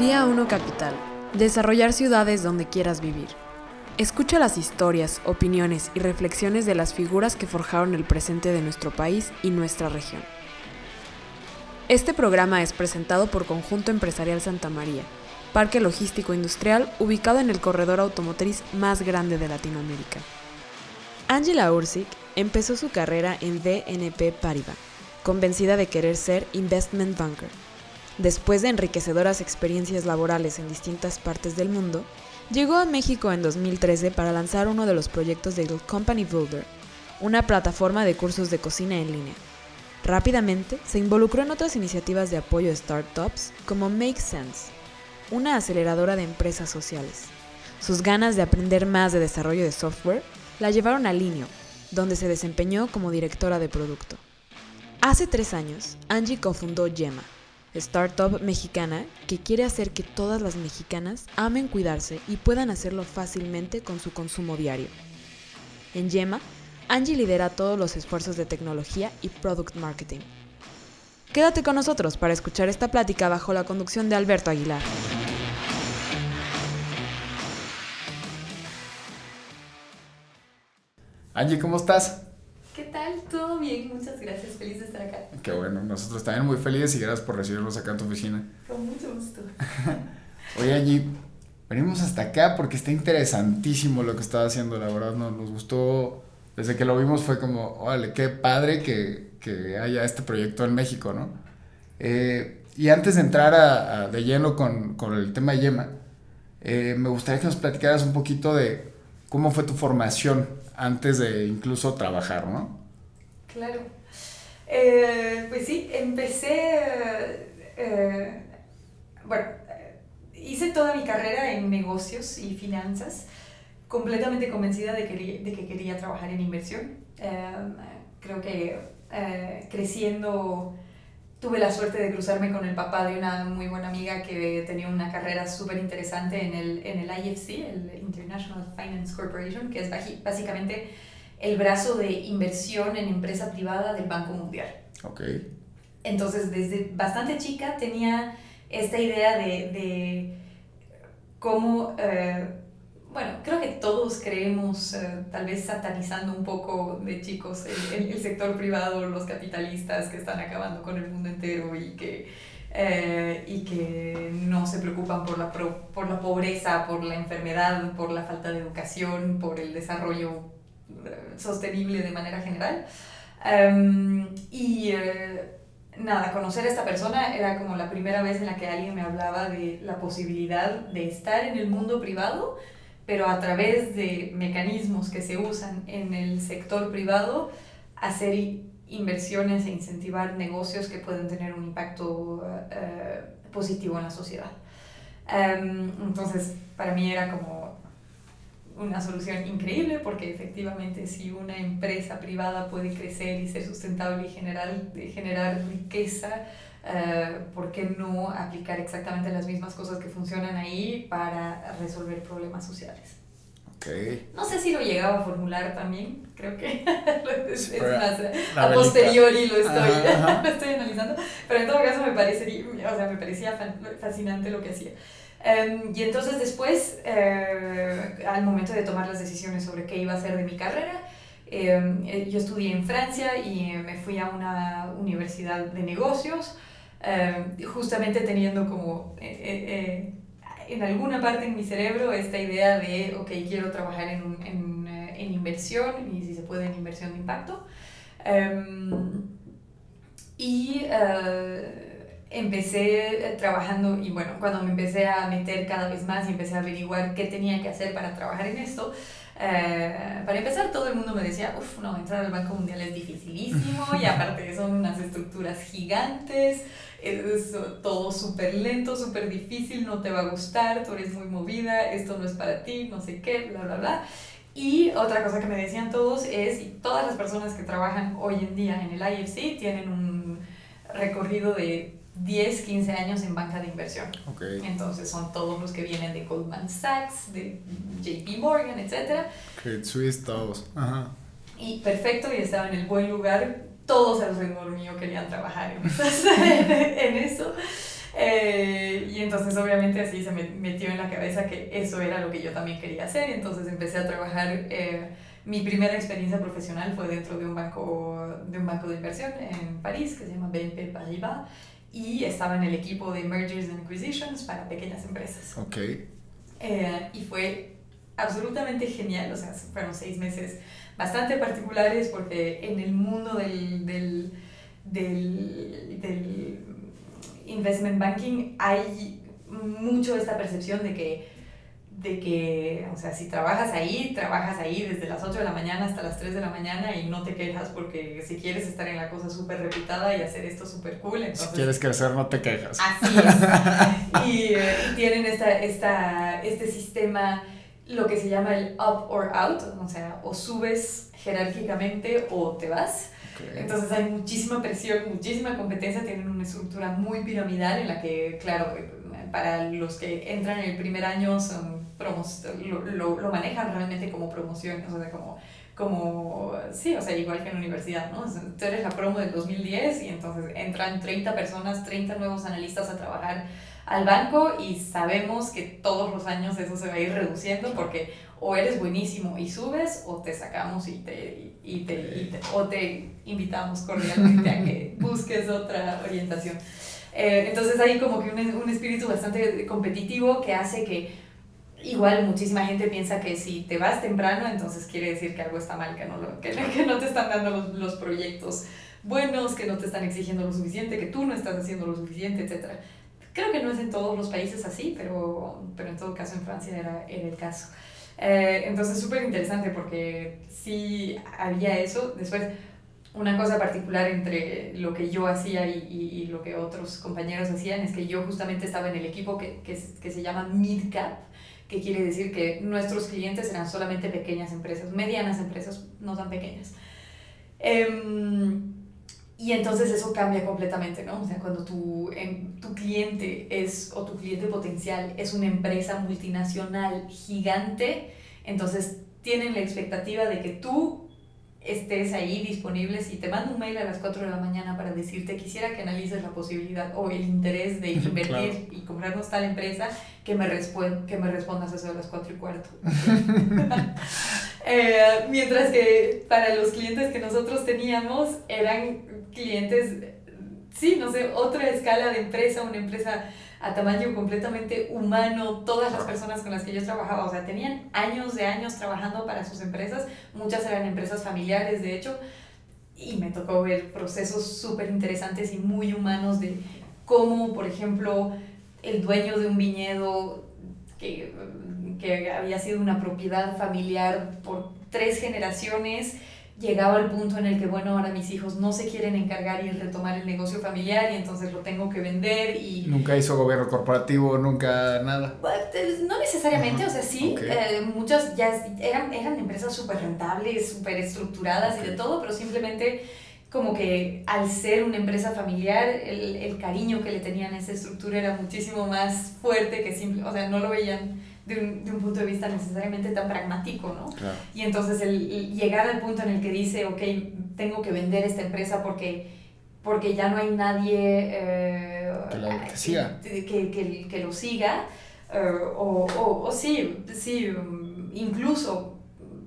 Día 1 Capital. Desarrollar ciudades donde quieras vivir. Escucha las historias, opiniones y reflexiones de las figuras que forjaron el presente de nuestro país y nuestra región. Este programa es presentado por Conjunto Empresarial Santa María, parque logístico industrial ubicado en el corredor automotriz más grande de Latinoamérica. Angela Ursic empezó su carrera en BNP Paribas, convencida de querer ser investment banker. Después de enriquecedoras experiencias laborales en distintas partes del mundo, llegó a México en 2013 para lanzar uno de los proyectos de Company Builder, una plataforma de cursos de cocina en línea. Rápidamente se involucró en otras iniciativas de apoyo a startups como Make Sense, una aceleradora de empresas sociales. Sus ganas de aprender más de desarrollo de software la llevaron a Linio, donde se desempeñó como directora de producto. Hace tres años, Angie cofundó Yema, startup mexicana que quiere hacer que todas las mexicanas amen cuidarse y puedan hacerlo fácilmente con su consumo diario. En Yema, Angie lidera todos los esfuerzos de tecnología y product marketing. Quédate con nosotros para escuchar esta plática bajo la conducción de Alberto Aguilar. Angie, ¿cómo estás? ¿Qué tal? Todo bien, muchas gracias. Feliz de estar acá. Qué bueno, nosotros también muy felices y gracias por recibirnos acá en tu oficina. Con mucho gusto. Oye, Angie, venimos hasta acá porque está interesantísimo lo que estás haciendo, la verdad, nos, nos gustó. Desde que lo vimos fue como, órale, qué padre que, que haya este proyecto en México, ¿no? Eh, y antes de entrar a, a, de lleno con, con, el tema de Yema, eh, me gustaría que nos platicaras un poquito de cómo fue tu formación antes de incluso trabajar, ¿no? Claro. Eh, pues sí, empecé, eh, bueno, hice toda mi carrera en negocios y finanzas, completamente convencida de que, quería trabajar en inversión. Eh, creo que creciendo tuve la suerte de cruzarme con el papá de una muy buena amiga que tenía una carrera súper interesante en el, en el IFC, el International Finance Corporation, que es básicamente el brazo de inversión en empresa privada del Banco Mundial. Ok. Entonces, desde bastante chica tenía esta idea de, de cómo... Eh, bueno, creo que todos creemos, eh, tal vez satanizando un poco de chicos, el, el, el, sector privado, los capitalistas que están acabando con el mundo entero y que, eh, y que no se preocupan por la, pro, por la pobreza, por la enfermedad, por la falta de educación, por el desarrollo eh, sostenible de manera general. Um, y eh, nada, conocer a esta persona era como la primera vez en la que alguien me hablaba de la posibilidad de estar en el mundo privado pero a través de mecanismos que se usan en el sector privado, hacer inversiones e incentivar negocios que pueden tener un impacto uh, positivo en la sociedad. Um, entonces, para mí era como una solución increíble porque efectivamente si una empresa privada puede crecer y ser sustentable y generar, generar riqueza, Uh, ¿por qué no aplicar exactamente las mismas cosas que funcionan ahí para resolver problemas sociales? Okay. No sé si lo llegaba a formular también, creo que es, es más, a posteriori lo estoy, ajá, ajá. lo estoy analizando, pero en todo caso me, parecería, o sea, me parecía fascinante lo que hacía. Um, y entonces después, uh, al momento de tomar las decisiones sobre qué iba a hacer de mi carrera, eh, yo estudié en Francia y me fui a una universidad de negocios, eh, justamente teniendo como eh, eh, en alguna parte en mi cerebro esta idea de, ok, quiero trabajar en, en, en inversión y si se puede en inversión de impacto. y empecé trabajando y bueno, cuando me empecé a meter cada vez más y empecé a averiguar qué tenía que hacer para trabajar en esto, eh, para empezar, todo el mundo me decía, uff, no, entrar al Banco Mundial es dificilísimo y aparte son unas estructuras gigantes, es todo súper lento, súper difícil, no te va a gustar, tú eres muy movida, esto no es para ti, no sé qué, bla, bla, bla. Y otra cosa que me decían todos es, y todas las personas que trabajan hoy en día en el IFC tienen un recorrido de 10, 15 años en banca de inversión. Okay. Entonces son todos los que vienen de Goldman Sachs, de JP Morgan, etc. Credit Suisse, todos. Ajá. Y perfecto, y estaba en el buen lugar. Todos alrededor mío querían trabajar en eso. Eh, y entonces obviamente así se me metió en la cabeza que eso era lo que yo también quería hacer. Entonces empecé a trabajar. Eh, mi primera experiencia profesional fue dentro de un banco de, un banco de inversión en París que se llama BNP Paribas y estaba en el equipo de Mergers and Acquisitions para pequeñas empresas. Ok. Eh, y fue absolutamente genial, o sea, fueron seis meses bastante particulares porque en el mundo del, del, del, del investment banking hay mucho esta percepción de que de que, o sea, si trabajas ahí, trabajas ahí desde las 8 de la mañana hasta las 3 de la mañana y no te quejas porque si quieres estar en la cosa súper reputada y hacer esto súper cool, entonces... Si quieres crecer, no te quejas. Así es. y, eh, y, tienen esta, esta, este sistema, lo que se llama el up or out, o sea, o subes jerárquicamente o te vas. Entonces hay muchísima presión, muchísima competencia, tienen una estructura muy piramidal en la que, claro, para los que entran en el primer año son lo, lo, lo, manejan realmente como promoción, o sea, como, como, sí, o sea, igual que en la universidad, ¿no? Tú eres la promo del 2010 y entonces entran 30 personas, 30 nuevos analistas a trabajar al banco y sabemos que todos los años eso se va a ir reduciendo porque o eres buenísimo y subes o te sacamos y te, y te, y te o te invitamos cordialmente a que busques otra orientación. Eh, entonces hay como que un, un espíritu bastante competitivo que hace que igual muchísima gente piensa que si te vas temprano, entonces quiere decir que algo está mal, que no, lo, que, no te están dando los, los, proyectos buenos, que no te están exigiendo lo suficiente, que tú no estás haciendo lo suficiente, etc. Creo que no es en todos los países así, pero, pero en todo caso en Francia era, era el caso. Eh, entonces súper interesante porque sí había eso. Después, una cosa particular entre lo que yo hacía y, y, y, lo que otros compañeros hacían es que yo justamente estaba en el equipo que, que, que se llama MidCap, que quiere decir que nuestros clientes eran solamente pequeñas empresas, medianas empresas, no tan pequeñas. Um, y entonces eso cambia completamente, ¿no? O sea, cuando tu, en, tu cliente es, o tu cliente potencial es una empresa multinacional gigante, entonces tienen la expectativa de que tú estés ahí disponible. Si te mando un mail a las 4 de la mañana para decirte quisiera que analices la posibilidad o el interés de invertir y comprarnos tal empresa, que me, que me respondas eso a las 4 y cuarto. eh, mientras que para los clientes que nosotros teníamos eran clientes, sí, no sé, otra escala de empresa, una empresa a tamaño completamente humano, todas las personas con las que yo trabajaba, o sea, tenían años de años trabajando para sus empresas, muchas eran empresas familiares, de hecho, y me tocó ver procesos súper interesantes y muy humanos de cómo, por ejemplo, el dueño de un viñedo que, que había sido una propiedad familiar por tres generaciones, llegaba al punto en el que, bueno, ahora mis hijos no se quieren encargar y retomar el negocio familiar y entonces lo tengo que vender y... Nunca hizo gobierno corporativo, nunca nada. Pues, no necesariamente, o sea, sí, okay. eh, muchas ya eran, eran empresas súper rentables, súper estructuradas okay. y de todo, pero simplemente como que al ser una empresa familiar, el, el cariño que le tenían a esa estructura era muchísimo más fuerte que simple, o sea, no lo veían de un, de un, punto de vista necesariamente tan pragmático, ¿no? Claro. Y entonces el, el, llegar al punto en el que dice, ok, tengo que vender esta empresa porque, porque ya no hay nadie eh, que, lo, que, siga. Que, que, que lo siga, uh, o, o, o, sí, sí, incluso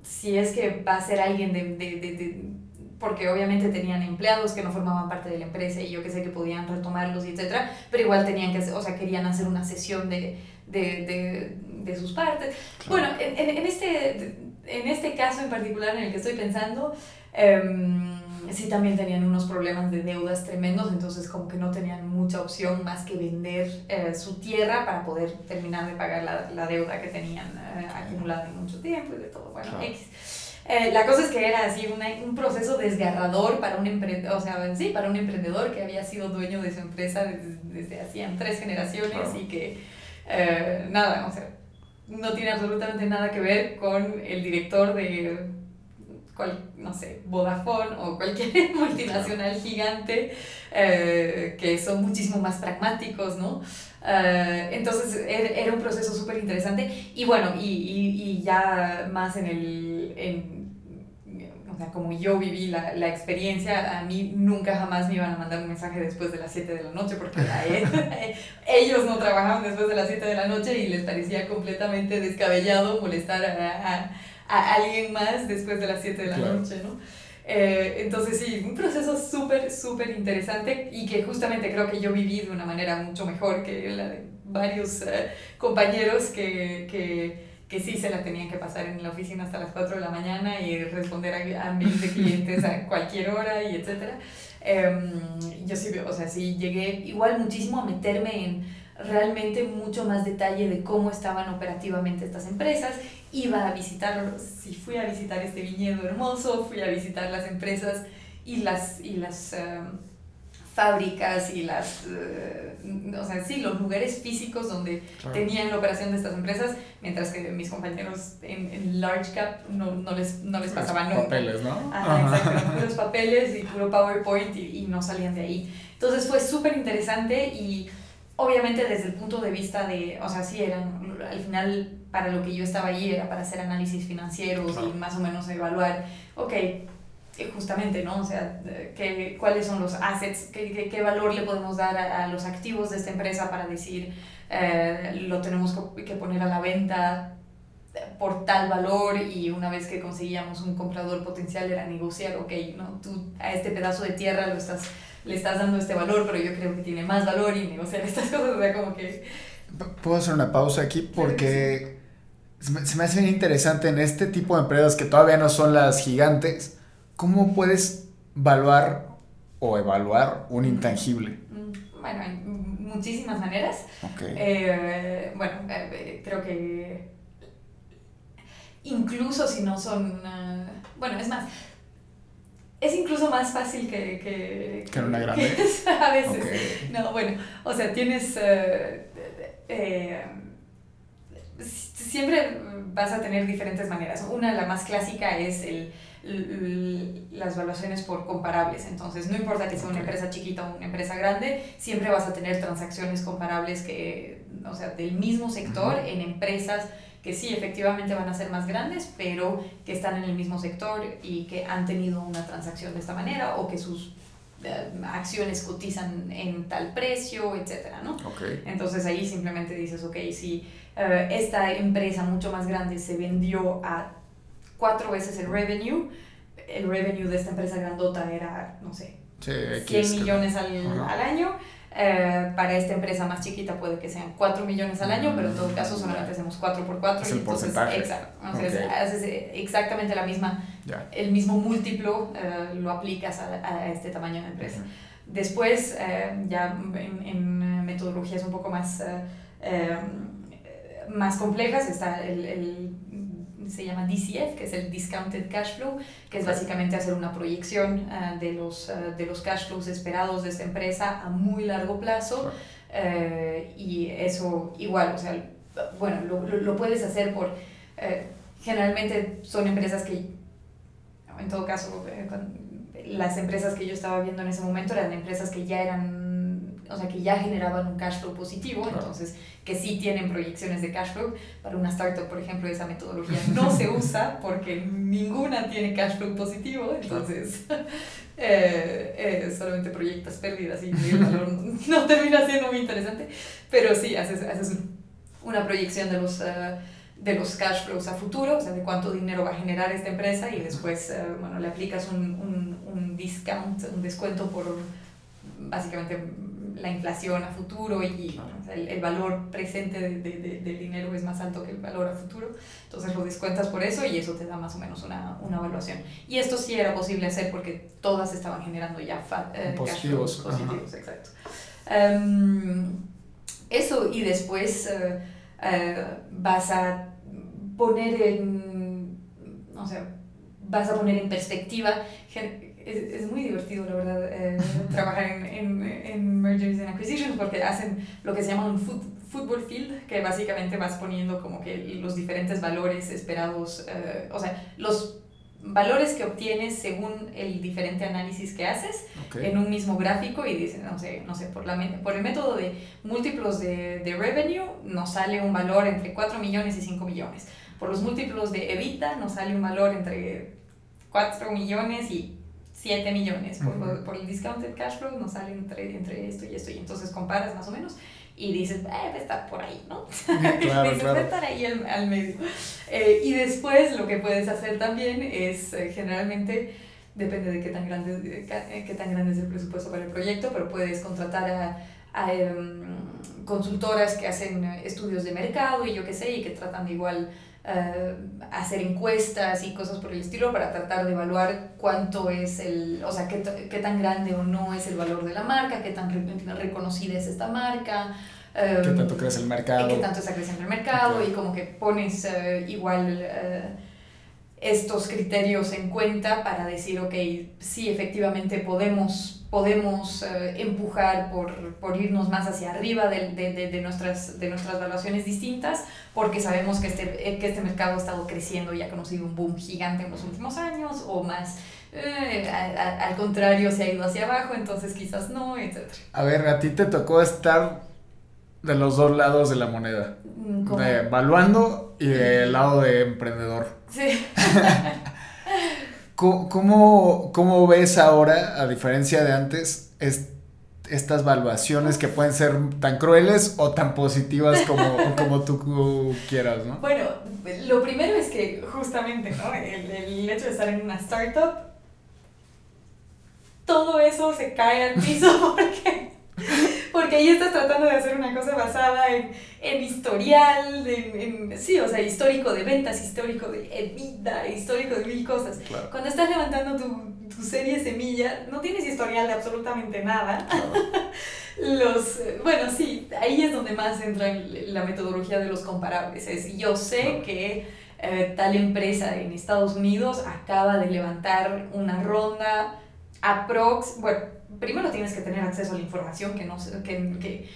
si es que va a ser alguien de, de, de, de porque obviamente tenían empleados que no formaban parte de la empresa y yo que sé que podían retomarlos y etcétera, pero igual tenían que, o sea, querían hacer una sesión de, de, de, de sus partes. Bueno, en, en, este, en este caso en particular en el que estoy pensando, um, sí también tenían unos problemas de deudas tremendos, entonces como que no tenían mucha opción más que vender eh, su tierra para poder terminar de pagar la, la deuda que tenían eh, acumulada en mucho tiempo y de todo. Bueno, Claro. X. Eh, la cosa es que era así una, un proceso desgarrador para un emprendedor, o sea, sí, para un emprendedor que había sido dueño de su empresa desde, desde hacían tres generaciones Claro. y que eh, nada, o sea, no tiene absolutamente nada que ver con el director de cual, no sé, Vodafone o cualquier multinacional gigante eh, que son muchísimo más pragmáticos, ¿no? Uh, entonces era un proceso súper interesante y bueno, y, y, y, ya más en el, en, o sea, como yo viví la, la, experiencia, a mí nunca jamás me iban a mandar un mensaje después de las 7 de la noche, porque ellos no trabajaban después de las 7 de la noche y les parecía completamente descabellado molestar a, a, alguien más después de las 7 de la noche, ¿no? Eh, entonces sí, un proceso súper, súper interesante y que justamente creo que yo viví de una manera mucho mejor que la de varios eh, compañeros que, que, que, sí se la tenían que pasar en la oficina hasta las 4 de la mañana y responder a, a mil de clientes a cualquier hora y etcétera. Em, yo sí, o sea, sí llegué igual muchísimo a meterme en realmente mucho más detalle de cómo estaban operativamente estas empresas. Iba a visitar, si fui a visitar este viñedo hermoso, fui a visitar las empresas y las, y las em, fábricas y las, eh, o sea, sí, los lugares físicos donde tenían la operación de estas empresas, mientras que mis compañeros en, en Large Cap no, no, les, no les pasaban nada. papeles, ¿no? Ajá, exacto, puros papeles y puro PowerPoint y, y no salían de ahí. Entonces fue súper interesante y obviamente desde el punto de vista de, o sea, sí, eran, al final para lo que yo estaba allí era para hacer análisis financieros y más o menos evaluar, ok, justamente, ¿no? O sea, ¿qué, cuáles son los assets, qué, qué, valor le podemos dar a, los activos de esta empresa para decir, eh, lo tenemos que poner a la venta por tal valor y una vez que conseguíamos un comprador potencial era negociar, ok, ¿no? Tú a este pedazo de tierra lo estás le estás dando este valor, pero yo creo que tiene más valor y negociar estas cosas, o sea, como que... Puedo hacer una pausa aquí porque se me hace bien interesante en este tipo de empresas que todavía no son las gigantes, ¿cómo puedes evaluar o evaluar un intangible? Mm, bueno, hay muchísimas maneras. Okay. Eh, bueno, eh, creo que incluso si no son, uh, bueno, es más, es incluso más fácil que... Que, que una grande. a veces. No, bueno, o sea, tienes... Eh, eh, siempre vas a tener diferentes maneras. Una, la más clásica, es el, las evaluaciones por comparables. Entonces, no importa que sea una empresa chiquita o una empresa grande, siempre vas a tener transacciones comparables que, o sea, del mismo sector en empresas que sí, efectivamente van a ser más grandes, pero que están en el mismo sector y que han tenido una transacción de esta manera o que sus eh, acciones cotizan en tal precio, etcétera, ¿no? Entonces ahí simplemente dices, ok, si eh, esta empresa mucho más grande se vendió a cuatro veces el revenue, el revenue de esta empresa grandota era, no sé, 100 millones al, al año, eh, para esta empresa más chiquita puede que sean 4 millones al año, pero en todo caso solamente hacemos 4 por 4. Es el entonces, exacto, entonces haces exactamente la misma, el mismo múltiplo, eh, lo aplicas a, a, este tamaño de empresa. Después, eh, ya en, en, metodologías un poco más, más complejas, está el, el se llama DCF, que es el Discounted Cash Flow, que es básicamente hacer una proyección uh, de, los, uh, de los cash flows esperados de esta empresa a muy largo plazo. Uh, y eso igual, o sea, bueno, lo, lo puedes hacer por, generalmente son empresas que, en todo caso, las empresas que yo estaba viendo en ese momento eran empresas que ya eran, o sea, que ya generaban un cash flow positivo, entonces que sí tienen proyecciones de cash flow. Para una startup, por ejemplo, esa metodología no se usa porque ninguna tiene cash flow positivo, entonces eh, eh, solamente proyectas pérdidas y el valor no termina siendo muy interesante, pero sí, haces, haces una proyección de los... Uh, de los cash flows a futuro, o sea, de cuánto dinero va a generar esta empresa y después, uh, bueno, le aplicas un, un, un discount, un descuento por básicamente la inflación a futuro y el, el, valor presente de, de, del dinero es más alto que el valor a futuro. Entonces lo descuentas por eso y eso te da más o menos una, una evaluación. Y esto sí era posible hacer porque todas estaban generando ya eh, positivos. positivos, exacto. Um, eso y después uh, uh, vas a poner en, o sea, vas a poner en perspectiva es, es, muy divertido, la verdad, eh, trabajar en, en, en, mergers and acquisitions porque hacen lo que se llama un football field, que básicamente vas poniendo como que los diferentes valores esperados, eh, o sea, los valores que obtienes según el diferente análisis que haces okay. en un mismo gráfico y dicen, no sé, no sé por, la, por el método de múltiplos de, de revenue nos sale un valor entre 4 millones y 5 millones. Por los múltiplos de evita nos sale un valor entre 4 millones y 7 millones por, por, el discounted cash flow, nos sale entre, entre esto y esto, y entonces comparas más o menos y dices, eh, está por ahí, ¿no? Claro, dices, claro. estar ahí al, al medio. Eh, y después lo que puedes hacer también es eh, generalmente, depende de qué tan, grande, qué tan grande es el presupuesto para el proyecto, pero puedes contratar a, a em, consultoras que hacen estudios de mercado y yo qué sé, y que tratan de igual eh, hacer encuestas y cosas por el estilo para tratar de evaluar cuánto es el, o sea, qué, qué tan grande o no es el valor de la marca, qué tan reconocida es esta marca. qué tanto crece el mercado. Qué tanto está creciendo el mercado y como que pones uh, igual uh, estos criterios en cuenta para decir, ok, sí, efectivamente podemos podemos eh, empujar por, por, irnos más hacia arriba de, de, de, nuestras, de nuestras valuaciones distintas, porque sabemos que este, eh, que este mercado ha estado creciendo y ha conocido un boom gigante en los últimos años, o más, eh, al contrario, se ha ido hacia abajo, entonces quizás no, etc. A ver, a ti te tocó estar de los dos lados de la moneda, mm, de evaluando y del lado de emprendedor. Sí. ¿Cómo, ¿Cómo, ves ahora, a diferencia de antes, estas valuaciones que pueden ser tan crueles o tan positivas como, como tú quieras, ¿no? Bueno, lo primero es que justamente, ¿no? El, el hecho de estar en una startup, todo eso se cae al piso porque porque ahí estás tratando de hacer una cosa basada en, en historial, en, en, sí, o sea, histórico de ventas, histórico de vida, histórico de mil cosas. Cuando estás levantando tu, tu, serie semilla, no tienes historial de absolutamente nada. los, bueno, sí, ahí es donde más entra la metodología de los comparables. Es, yo sé que eh, tal empresa en Estados Unidos acaba de levantar una ronda aprox, bueno, primero tienes que tener acceso a la información que no que, que,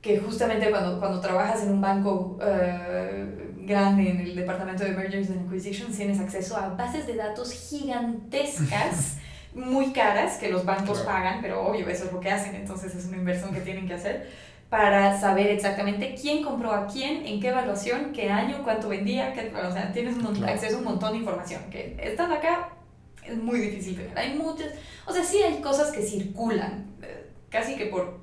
que justamente cuando, cuando trabajas en un banco uh, grande en el departamento de Mergers and Acquisitions tienes acceso a bases de datos gigantescas muy caras que los bancos pagan, pero obvio eso es lo que hacen, entonces es una inversión que tienen que hacer para saber exactamente quién compró a quién, en qué evaluación, qué año, cuánto vendía, qué, o sea, tienes un acceso a un montón de información que están acá es muy difícil tener. Hay muchas, o sea, sí hay cosas que circulan, eh, casi que por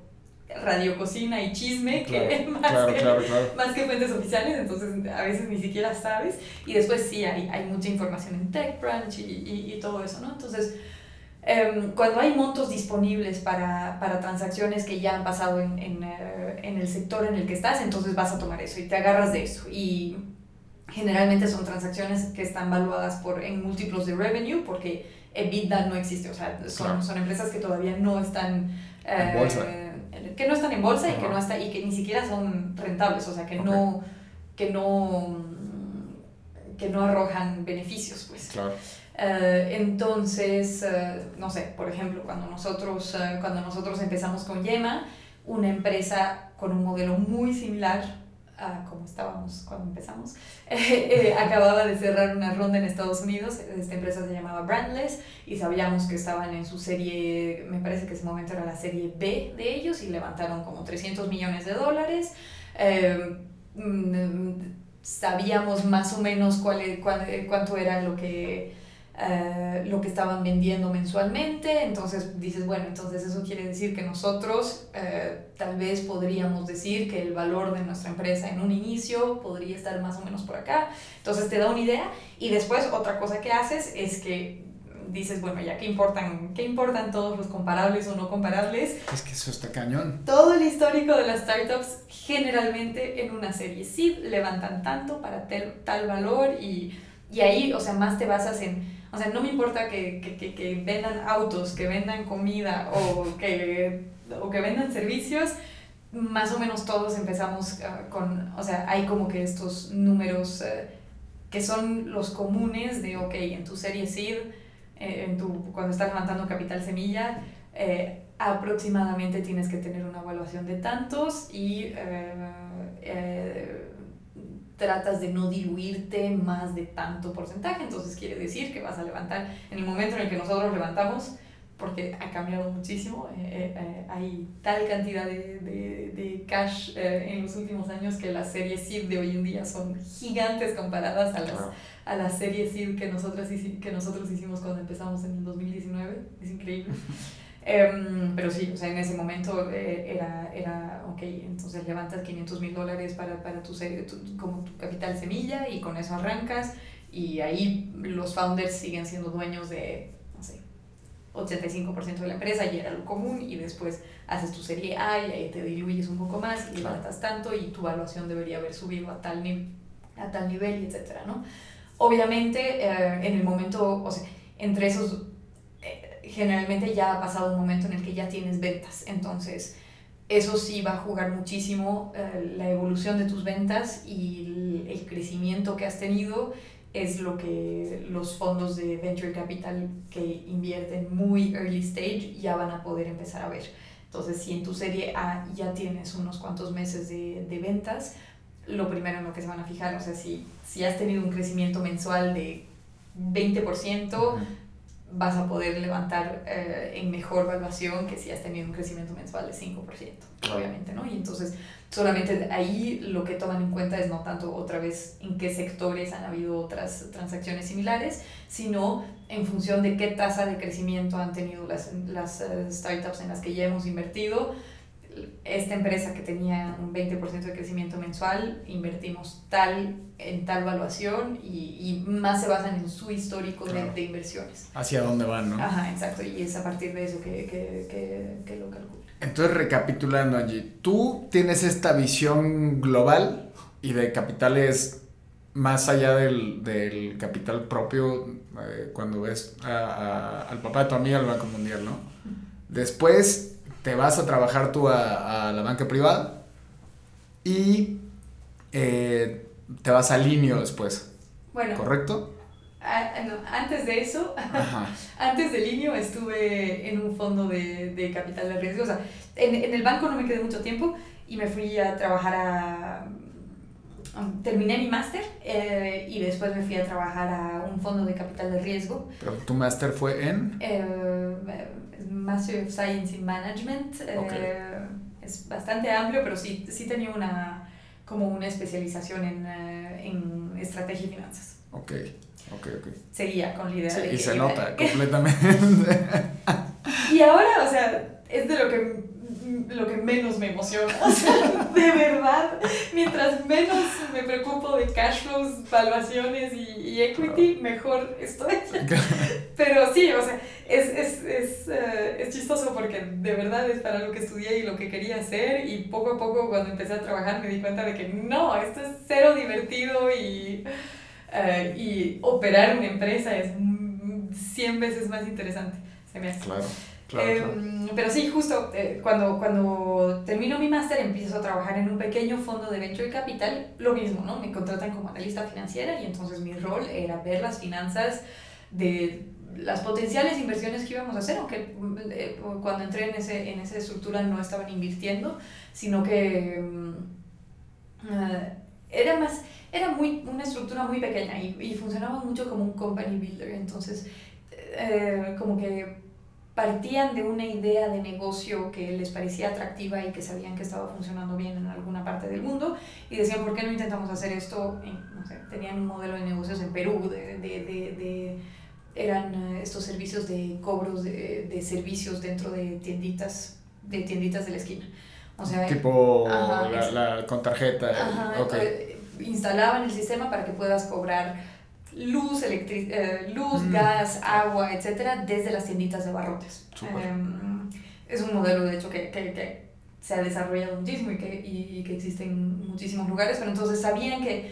radiococina y chisme, que, más, que más que fuentes oficiales, entonces a veces ni siquiera sabes. Y después sí hay, hay mucha información en TechCrunch y, y, y todo eso, ¿no? Entonces, em, cuando hay montos disponibles para, para, transacciones que ya han pasado en, en, eh, en el sector en el que estás, entonces vas a tomar eso y te agarras de eso. Y Generalmente son transacciones que están valuadas por, en múltiplos de revenue porque EBITDA no existe, o sea, son, son empresas que todavía no están... en bolsa. Eh, que no están en bolsa y que, no está, y que ni siquiera son rentables, o sea, que no... Que no que no arrojan beneficios, pues. Claro. Uh, entonces, uh, no sé, por ejemplo, cuando nosotros, uh, cuando nosotros empezamos con Yema, una empresa con un modelo muy similar como estábamos cuando empezamos, eh, acababa de cerrar una ronda en Estados Unidos, esta empresa se llamaba Brandless y sabíamos que estaban en su serie, me parece que ese momento era la serie B de ellos y levantaron como 300 millones de dólares. Eh, sabíamos más o menos cuál, cuál, cuánto era lo que eh, lo que estaban vendiendo mensualmente, entonces dices, bueno, entonces eso quiere decir que nosotros eh, tal vez podríamos decir que el valor de nuestra empresa en un inicio podría estar más o menos por acá, entonces te da una idea. Y después otra cosa que haces es que dices, bueno, ya qué importan, qué importan todos los comparables o no comparables. Es que eso está cañón. Todo el histórico de las startups generalmente en una serie. Sí levantan tanto para tal valor y, y ahí, o sea, más te basas en o sea, no me importa que, que, que, que vendan autos, que vendan comida o que, o que vendan servicios, más o menos todos empezamos uh, con, o sea, hay como que estos números uh, que son los comunes de, ok, en tu serie SID, eh, en tu, cuando estás levantando capital semilla, eh, aproximadamente tienes que tener una evaluación de tantos y eh, tratas de no diluirte más de tanto porcentaje, entonces quiere decir que vas a levantar, en el momento en el que nosotros levantamos, porque ha cambiado muchísimo. Eh, eh, hay tal cantidad de, de, de cash en los últimos años que las series SID de hoy en día son gigantes comparadas a las, a las series SID que nosotros, que nosotros hicimos cuando empezamos en el 2019. Es increíble. Em, pero sí, o sea, en ese momento era, era, ok, entonces levantas 500 mil dólares para, para tu serie, como tu capital semilla y con eso arrancas y ahí los founders siguen siendo dueños de, no sé, 85% de la empresa y era lo común y después haces tu serie A y ahí te diluyes un poco más y levantas tanto y tu evaluación debería haber subido a tal, a tal nivel etcétera, ¿no? Obviamente eh, en el momento, o sea, entre esos, eh, generalmente ya ha pasado un momento en el que ya tienes ventas, entonces eso sí va a jugar muchísimo eh, la evolución de tus ventas y el, el, crecimiento que has tenido es lo que los fondos de venture capital que invierten muy early stage ya van a poder empezar a ver. Entonces, si en tu serie A ya tienes unos cuantos meses de, de ventas, lo primero en lo que se van a fijar, o sea, si, si has tenido un crecimiento mensual de 20%, vas a poder levantar eh, en mejor valuación que si has tenido un crecimiento mensual de 5%, obviamente, ¿no? Y entonces solamente ahí lo que toman en cuenta es no tanto otra vez en qué sectores han habido otras transacciones similares, sino en función de qué tasa de crecimiento han tenido las, las eh, startups en las que ya hemos invertido esta empresa que tenía un 20% de crecimiento mensual, invertimos tal en tal valuación y, y más se basan en su histórico de, de, inversiones. Hacia dónde van, ¿no? Ajá, exacto, y es a partir de eso que, que, que, que lo calculo. Entonces, recapitulando, Angie, tú tienes esta visión global y de capitales más allá del, del capital propio, eh, cuando ves a, a, al papá de tu amiga al Banco Mundial, ¿no? Después te vas a trabajar tú a, a la banca privada y eh, te vas a Linio después. Bueno. ¿Correcto? A, no, antes de eso, antes de Linio estuve en un fondo de, de capital de riesgo. O sea, en, en, el banco no me quedé mucho tiempo y me fui a trabajar a... Terminé mi máster eh, y después me fui a trabajar a un fondo de capital de riesgo. ¿Pero tu máster fue en? Eh, Master of Science in Management. Okay. Eh, es bastante amplio, pero sí, sí tenía una, como una especialización en, eh, en estrategia y finanzas. Ok, ok, ok. Seguía con liderazgo. Sí, y se nota completamente. y ahora, o sea, es de lo que lo que menos me emociona. O sea, de verdad, mientras menos me preocupo de cash flows, valuaciones y, y equity, mejor estoy. Pero sí, o sea, es, es, es, uh, es, chistoso porque de verdad es para lo que estudié y lo que quería hacer y poco a poco cuando empecé a trabajar me di cuenta de que no, esto es cero divertido y, uh, y operar una empresa es 100 veces más interesante. Se me hace. Claro. Claro, eh, claro. Pero sí, justo eh, cuando, cuando termino mi máster empiezo a trabajar en un pequeño fondo de venture capital, lo mismo, ¿no? Me contratan como analista financiera y entonces mi rol era ver las finanzas de las potenciales inversiones que íbamos a hacer, aunque eh, cuando entré en, ese, en esa estructura no estaban invirtiendo, sino que uh, era más, era muy, una estructura muy pequeña y, y funcionaba mucho como un company builder, entonces uh, como que partían de una idea de negocio que les parecía atractiva y que sabían que estaba funcionando bien en alguna parte del mundo y decían, ¿por qué no intentamos hacer esto? En, no sé, tenían un modelo de negocios en Perú, de, de, de, de eran estos servicios de cobros de, de, servicios dentro de tienditas, de tienditas de la esquina. O sea, tipo ajá, la, la, con tarjeta. Ajá, okay. Instalaban el sistema para que puedas cobrar luz, electric eh, luz mm. gas, agua, etcétera, desde las tienditas de barrotes. Eh, es un modelo, de hecho, que, que, que, se ha desarrollado muchísimo y que, y que existe en muchísimos lugares, pero entonces sabían que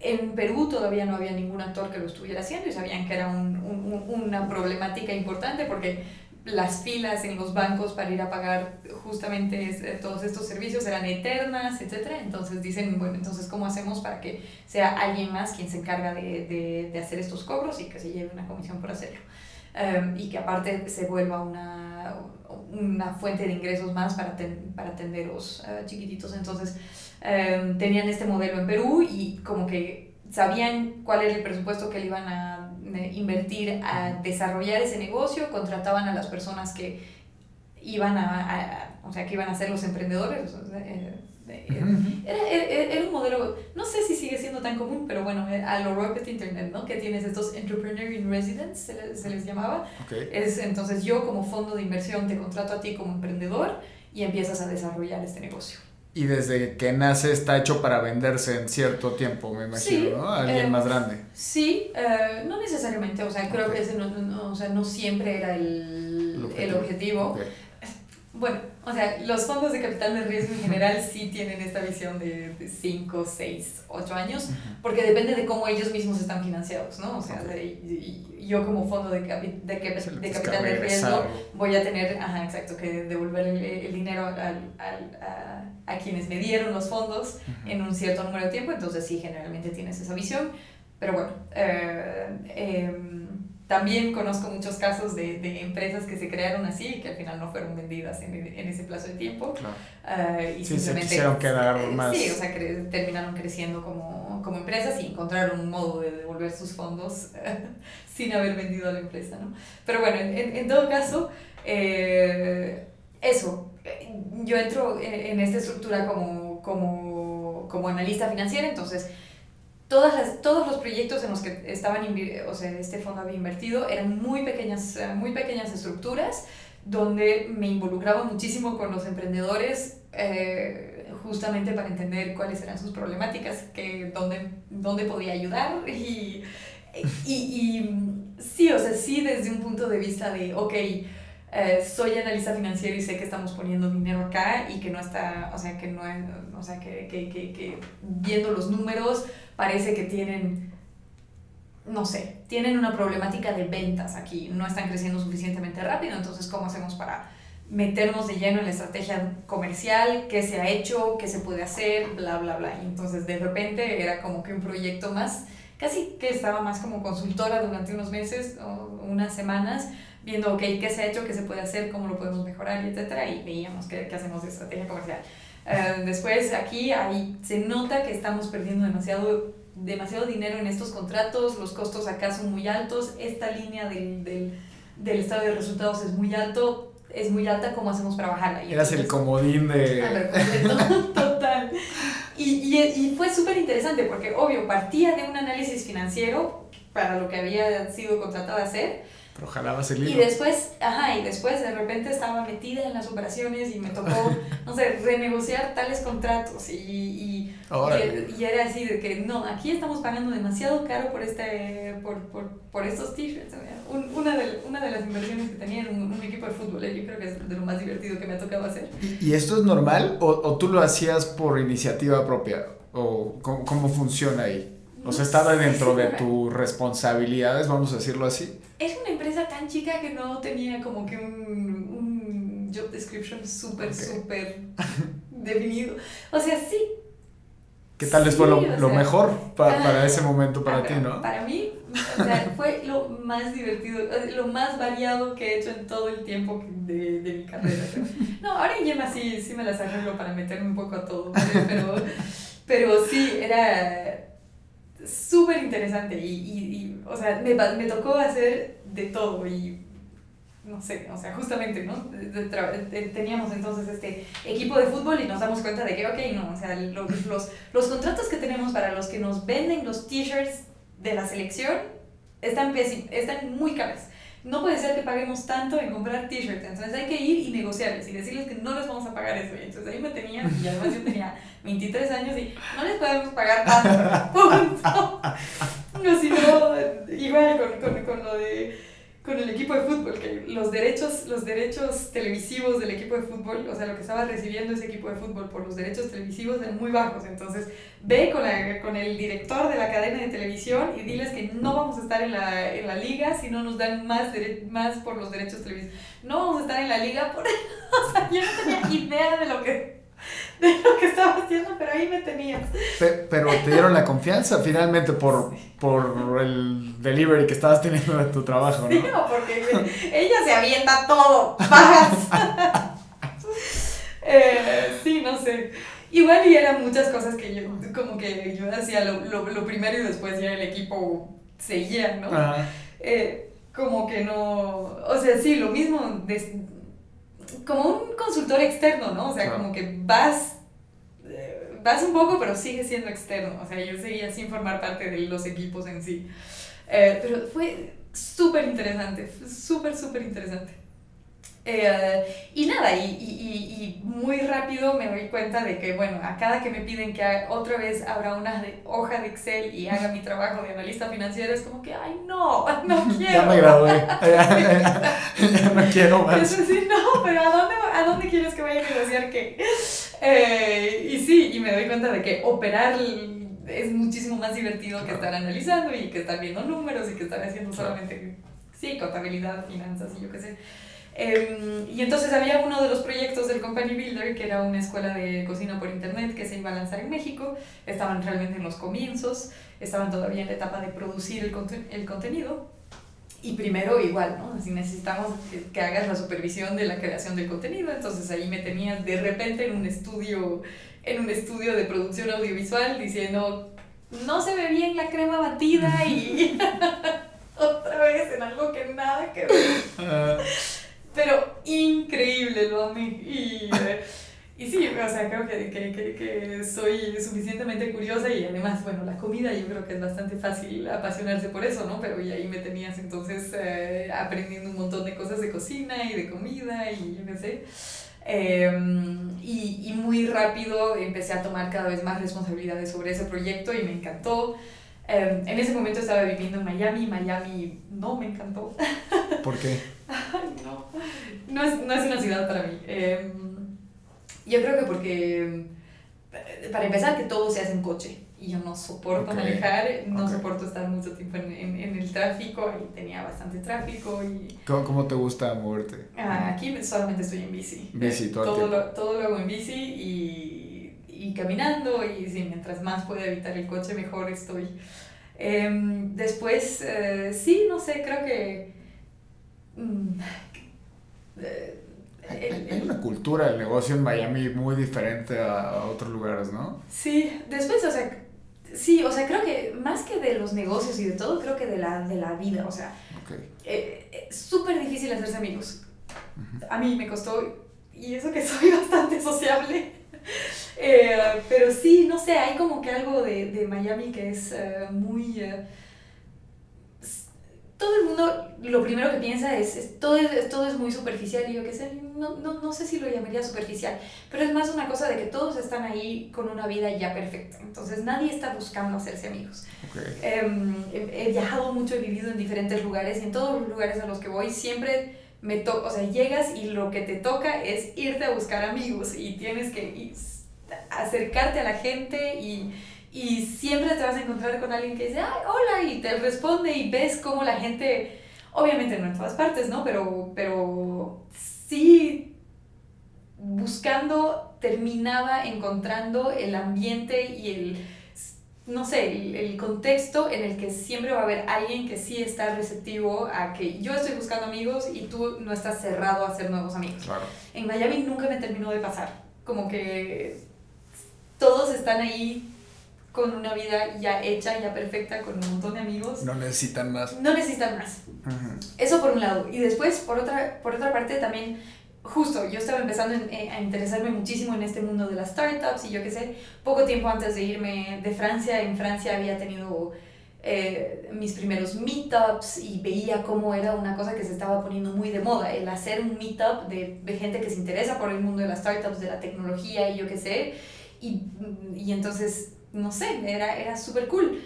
en Perú todavía no había ningún actor que lo estuviera haciendo y sabían que era un, un, una problemática importante porque las filas en los bancos para ir a pagar justamente todos estos servicios eran eternas, etc. Entonces dicen, bueno, entonces ¿cómo hacemos para que sea alguien más quien se encarga de, de, de hacer estos cobros y que se lleve una comisión por hacerlo? Um, y que aparte se vuelva una, una fuente de ingresos más para, ten, para tenderos uh, chiquititos. Entonces um, tenían este modelo en Perú y como que sabían cuál era el presupuesto que le iban a eh, invertir a desarrollar ese negocio, contrataban a las personas que iban a, o sea, que iban a ser los emprendedores. Eh, era, era, un modelo, no sé si sigue siendo tan común, pero bueno, a lo Rocket Internet, ¿no? Que tienes estos Entrepreneur in Residence, se les, se les llamaba. Es, entonces yo como fondo de inversión te contrato a ti como emprendedor y empiezas a desarrollar este negocio. Y desde que nace está hecho para venderse en cierto tiempo, me imagino, ¿no? alguien eh, más grande. Sí, eh, no necesariamente, o sea, creo que ese no, no, o sea, no siempre era el, el objetivo. Bueno, o sea, los fondos de capital de riesgo en general sí tienen esta visión de 5, 6, 8 años, porque depende de cómo ellos mismos están financiados, ¿no? O sea, yo como fondo de, de, de capital de riesgo voy a tener, ajá, exacto, que devolver el, dinero al, al, a, a, quienes me dieron los fondos en un cierto número de tiempo, entonces sí, generalmente tienes esa visión, pero bueno, eh, em, también conozco muchos casos de, de, empresas que se crearon así y que al final no fueron vendidas en, en ese plazo de tiempo. Uh, y sí, simplemente, se quisieron quedar eh, más. Sí, o sea, terminaron creciendo como, como, empresas y encontraron un modo de devolver sus fondos sin haber vendido a la empresa, ¿no? Pero bueno, en, en todo caso, eh, eso, yo entro en, esta estructura como, como, como analista financiera, entonces todas las, todos los proyectos en los que estaban, o sea, este fondo había invertido eran muy pequeñas, muy pequeñas estructuras donde me involucraba muchísimo con los emprendedores eh, justamente para entender cuáles eran sus problemáticas, que, dónde, dónde podía ayudar y, y, y sí, o sea, sí desde un punto de vista de, ok, eh, soy analista financiero y sé que estamos poniendo dinero acá y que no está, o sea, que no o sea, que, que, que, que viendo los números parece que tienen, no sé, tienen una problemática de ventas aquí, no están creciendo suficientemente rápido, entonces, ¿cómo hacemos para meternos de lleno en la estrategia comercial, qué se ha hecho, qué se puede hacer, bla, bla, bla. Y entonces de repente era como que un proyecto más, casi que estaba más como consultora durante unos meses o unas semanas, viendo, ok, qué se ha hecho, qué se puede hacer, cómo lo podemos mejorar, etcétera, y veíamos qué, qué hacemos de estrategia comercial. Uh, después aquí ahí se nota que estamos perdiendo demasiado, demasiado dinero en estos contratos, los costos acá son muy altos, esta línea del, del, del estado de resultados es muy alto, es muy alta, ¿cómo hacemos para bajarla? Y Eras el comodín de... total. Y, y, y fue súper interesante porque, obvio, partía de un análisis financiero para lo que había sido contratado a hacer, pero jalabas el hilo. Y después, ajá, y después de repente estaba metida en las operaciones y me tocó, no sé, renegociar tales contratos y, y, y, era así de que, no, aquí estamos pagando demasiado caro por, este, por, por, por estos t-shirts. una, de, una de las inversiones que tenía en un, equipo de fútbol, ¿eh? yo creo que es de lo más divertido que me ha tocado hacer. ¿Y, esto es normal o, o, tú lo hacías por iniciativa propia? ¿O cómo, cómo funciona ahí? O sea, estaba dentro de tus responsabilidades, vamos a decirlo así. Es una empresa tan chica que no tenía como que un, un job description súper, súper definido. O sea, sí. ¿Qué tal les fue lo, lo mejor para, para ese momento para ti, no? Para mí, o sea, fue lo más divertido, lo más variado que he hecho en todo el tiempo de, de mi carrera. No, ahora en Yema sí, sí me las arreglo para meterme un poco a todo, pero, pero sí, era súper interesante y, y, y, o sea, me, me tocó hacer de todo y no sé, o sea, justamente, ¿no? Teníamos entonces este equipo de fútbol y nos damos cuenta de que, ok, no, o sea, los, los, los contratos que tenemos para los que nos venden los t-shirts de la selección están, están muy caros no puede ser que paguemos tanto en comprar t-shirts, entonces hay que ir y negociarles y decirles que no les vamos a pagar eso. Entonces ahí me tenía, y además yo tenía 23 años y no les podemos pagar tanto, punto. No, sino igual con, con, con lo de con el equipo de fútbol, que los derechos, los derechos televisivos del equipo de fútbol, o sea, lo que estaba recibiendo ese equipo de fútbol por los derechos televisivos eran muy bajos. Entonces, ve con, la, con el director de la cadena de televisión y diles que no vamos a estar en la, en la liga si no nos dan más, más por los derechos televisivos. No vamos a estar en la liga por... o sea, yo no tenía idea de lo que de lo que estaba haciendo, pero ahí me tenías. Pero, te dieron la confianza finalmente por, por el delivery que estabas teniendo de tu trabajo, ¿no? Sí, no, porque ella se avienta todo, bajas. eh, sí, no sé. Igual y eran muchas cosas que yo, como que yo hacía lo, lo, lo primero y después ya el equipo seguía, ¿no? eh, como que no, o sea, sí, lo mismo, como un consultor externo, ¿no? O sea, como que vas, eh, vas un poco, pero sigue siendo externo, o sea, yo seguía sin formar parte de los equipos en sí. Eh, pero fue súper interesante, súper, súper interesante. Eh, y nada, y, y, y, muy rápido me doy cuenta de que, bueno, a cada que me piden que otra vez abra una hoja de Excel y haga mi trabajo de analista financiero, es como que, ay, no, no quiero. ya me gradué, ya, no quiero más. Eso sí, no, pero ¿a dónde, a dónde quieres que vaya a negociar qué? Eh, y sí, y me doy cuenta de que operar es muchísimo más divertido que estar analizando y que estar viendo números y que estar haciendo solamente, sí, contabilidad, finanzas y yo qué sé. Em, y entonces había uno de los proyectos del Company Builder, que era una escuela de cocina por internet que se iba a lanzar en México. Estaban realmente en los comienzos, estaban todavía en la etapa de producir el, el contenido. Y primero igual, ¿no? Así necesitamos que, hagas la supervisión de la creación del contenido. Entonces ahí me tenías de repente en un estudio, en un estudio de producción audiovisual diciendo, no se ve bien la crema batida y otra vez en algo que nada que ver. Pero increíble, lo amé. Y, eh, y sí, o sea, creo que, que, que, soy suficientemente curiosa y además, bueno, la comida yo creo que es bastante fácil apasionarse por eso, ¿no? Pero y ahí me tenías entonces eh, aprendiendo un montón de cosas de cocina y de comida y yo qué sé. Em, y, y, muy rápido empecé a tomar cada vez más responsabilidades sobre ese proyecto y me encantó. Em, en ese momento estaba viviendo en Miami, Miami no me encantó. ¿Por qué? No, no es, no es una ciudad para mí. Em, yo creo que porque, para empezar, que todo se hace en coche. Y yo no soporto manejar, no soporto estar mucho tiempo en, en, en, el tráfico, y tenía bastante tráfico. Y... ¿Cómo, cómo te gusta moverte? Ah, aquí solamente estoy en bici. Bici, todo, todo, lo, todo lo hago en bici y, y caminando, y sí, mientras más pueda evitar el coche, mejor estoy. Em, después, eh, sí, no sé, creo que Mm, hay, una cultura del negocio en Miami muy diferente a, otros lugares, ¿no? Sí, después, o sea, sí, o sea, creo que más que de los negocios y de todo, creo que de la, de la vida, o sea, eh, eh, es súper difícil hacerse amigos. A mí me costó, y eso que soy bastante sociable, eh, pero sí, no sé, hay como que algo de, de Miami que es muy todo el mundo lo primero que piensa es, todo, es todo es muy superficial y yo qué sé, no, no, no, sé si lo llamaría superficial, pero es más una cosa de que todos están ahí con una vida ya perfecta, entonces nadie está buscando hacerse amigos. Em, he, viajado mucho, he vivido en diferentes lugares y en todos los lugares a los que voy siempre me toca, o sea, llegas y lo que te toca es irte a buscar amigos y tienes que acercarte a la gente y y siempre te vas a encontrar con alguien que dice, ay, hola, y te responde y ves cómo la gente, obviamente no en todas partes, ¿no? Pero, pero sí buscando terminaba encontrando el ambiente y el, no sé, el, el, contexto en el que siempre va a haber alguien que sí está receptivo a que yo estoy buscando amigos y tú no estás cerrado a hacer nuevos amigos. Claro. En Miami nunca me terminó de pasar. Como que todos están ahí con una vida ya hecha, ya perfecta, con un montón de amigos. No necesitan más. No necesitan más. Eso por un lado. Y después, por otra, por otra parte, también, justo, yo estaba empezando eh, a interesarme muchísimo en este mundo de las startups y yo qué sé, poco tiempo antes de irme de Francia, en Francia había tenido eh, mis primeros meetups y veía cómo era una cosa que se estaba poniendo muy de moda, el hacer un meetup de, de gente que se interesa por el mundo de las startups, de la tecnología y yo qué sé. Y, y entonces no sé, era, era súper cool.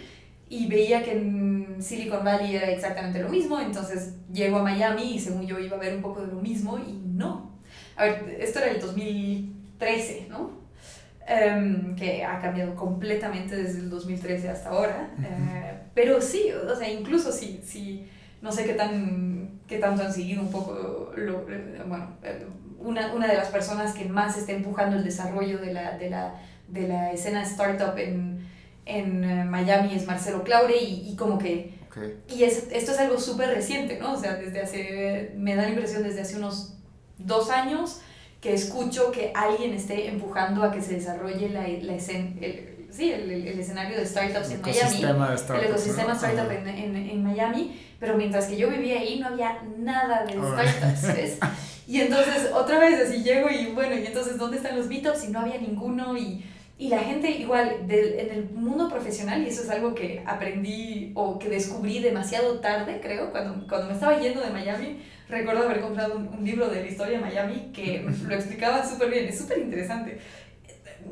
Y veía que en Silicon Valley era exactamente lo mismo, entonces llego a Miami y según yo iba a ver un poco de lo mismo y no. A ver, esto era el 2013, ¿no? Em, que ha cambiado completamente desde el 2013 hasta ahora. Eh, pero sí, o sea, incluso si, si no sé qué, tan, qué tanto han seguido un poco, lo, bueno, eh, una, una de las personas que más está empujando el desarrollo de la, de la de la escena startup en, en eh, Miami es Marcelo Claure y, y como que... Y es, esto es algo súper reciente, ¿no? O sea, desde hace, me da la impresión desde hace unos dos años que escucho que alguien esté empujando a que se desarrolle la, la escena, sí, el, el, escenario de startups El en Miami. de startups, el ecosistema ¿no? startup en, en, en Miami, pero mientras que yo vivía ahí no había nada de startups, ¿ves? Y entonces otra vez así llego y bueno, y entonces ¿dónde están los meetups? Y no había ninguno y, y la gente igual del- en el mundo profesional, y eso es algo que aprendí o que descubrí demasiado tarde, creo, cuando, cuando me estaba yendo de Miami, recuerdo haber comprado un, un libro de la historia de Miami que lo explicaba súper bien, es súper interesante.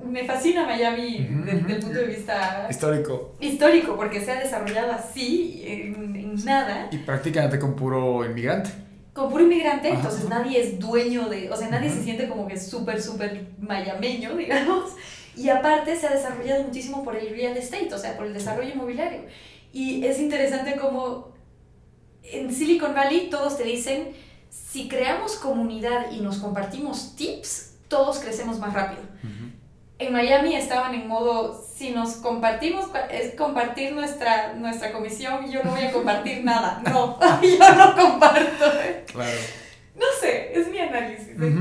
Me fascina Miami Ujú, del, del ujú. punto de vista Histórico. histórico porque se ha desarrollado así, en, en nada, Y prácticamente con puro inmigrante. con puro inmigrante, Ajá. entonces nadie es dueño de, o sea, nadie se siente como que súper, súper mayameño, digamos, y aparte se ha desarrollado muchísimo por el real estate, o sea, por el desarrollo inmobiliario. Y es interesante como en Silicon Valley todos te dicen, si creamos comunidad y nos compartimos tips, todos crecemos más rápido. En Miami estaban en modo, si nos compartimos, es compartir nuestra, nuestra comisión yo no voy a compartir nada. No, yo no comparto. Claro. No sé, es mi análisis. ¿eh?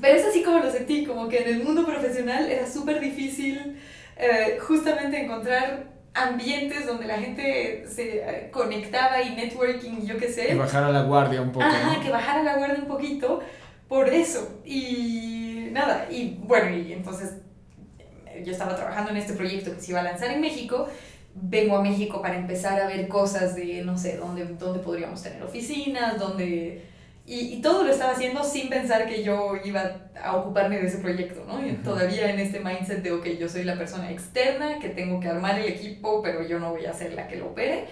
Pero es así como lo sentí, como que en el mundo profesional era súper difícil eh, justamente encontrar ambientes donde la gente se eh, conectaba y networking, yo qué sé. Y bajar a la guardia un poco. Ajá, ¿no? que bajara la guardia un poquito por eso. Y nada, y bueno, y entonces yo estaba trabajando en este proyecto que se iba a lanzar en México. Vengo a México para empezar a ver cosas de, no sé, dónde, dónde podríamos tener oficinas, dónde... Y, y todo lo estaba haciendo sin pensar que yo iba a ocuparme de ese proyecto, ¿no? Y todavía en este mindset de, ok, yo soy la persona externa, que tengo que armar el equipo, pero yo no voy a ser la que lo opere.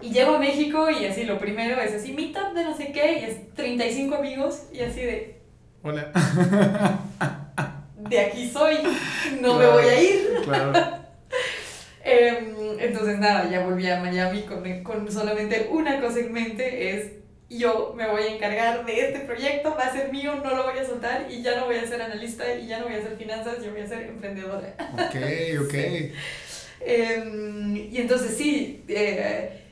Y llego a México y así lo primero es así, meetup de no sé qué, y es 35 amigos y así de, Hola. de aquí soy, no me voy a ir. Claro. Em, entonces nada, ya volví a Miami con, con solamente una cosa en mente, es yo me voy a encargar de este proyecto, va a ser mío, no lo voy a soltar y ya no voy a ser analista y ya no voy a hacer finanzas, yo voy a ser emprendedora. Ok, ok. Em, y entonces sí, eh,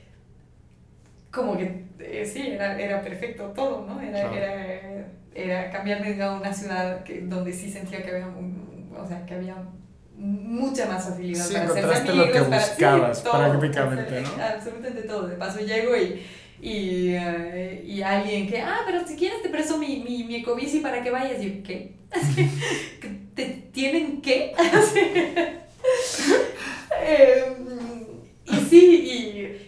como que eh, sí, era, era perfecto todo, ¿no? Era, Claro. era, era cambiarme a una ciudad que, donde sí sentía que había, un- o sea, que había mucha más facilidad Sí, para hacer encontraste amigos, lo que para- sí, buscabas, todo, prácticamente, ¿no? Absolutamente todo. De paso llego y, y, eh, y alguien que, ah, pero si quieres te presto mi, mi, mi ecobici para que vayas. Y yo, ¿qué? ¿Que ¿Te tienen qué? Em, y sí,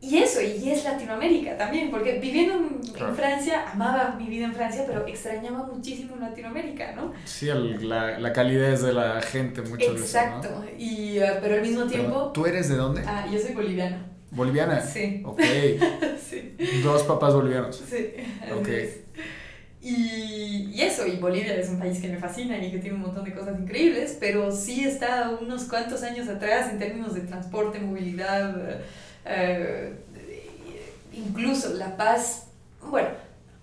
y, y eso, y es Latinoamérica también, porque viviendo en. Francia, amaba mi vida en Francia, pero extrañaba muchísimo Latinoamérica, ¿no? Sí, el- la, la calidez de la gente muchas veces, ¿no? Exacto, y, eh, pero al mismo Pero, tiempo, ¿Tú eres de dónde? ah, yo soy boliviana, Boliviana. sí, Ok. sí, Dos papás bolivianos. sí. Ok. Y, y eso, y Bolivia es un país que me fascina y que tiene un montón de cosas increíbles, pero sí está unos cuantos años atrás en términos de transporte, movilidad, eh, incluso La Paz. Bueno,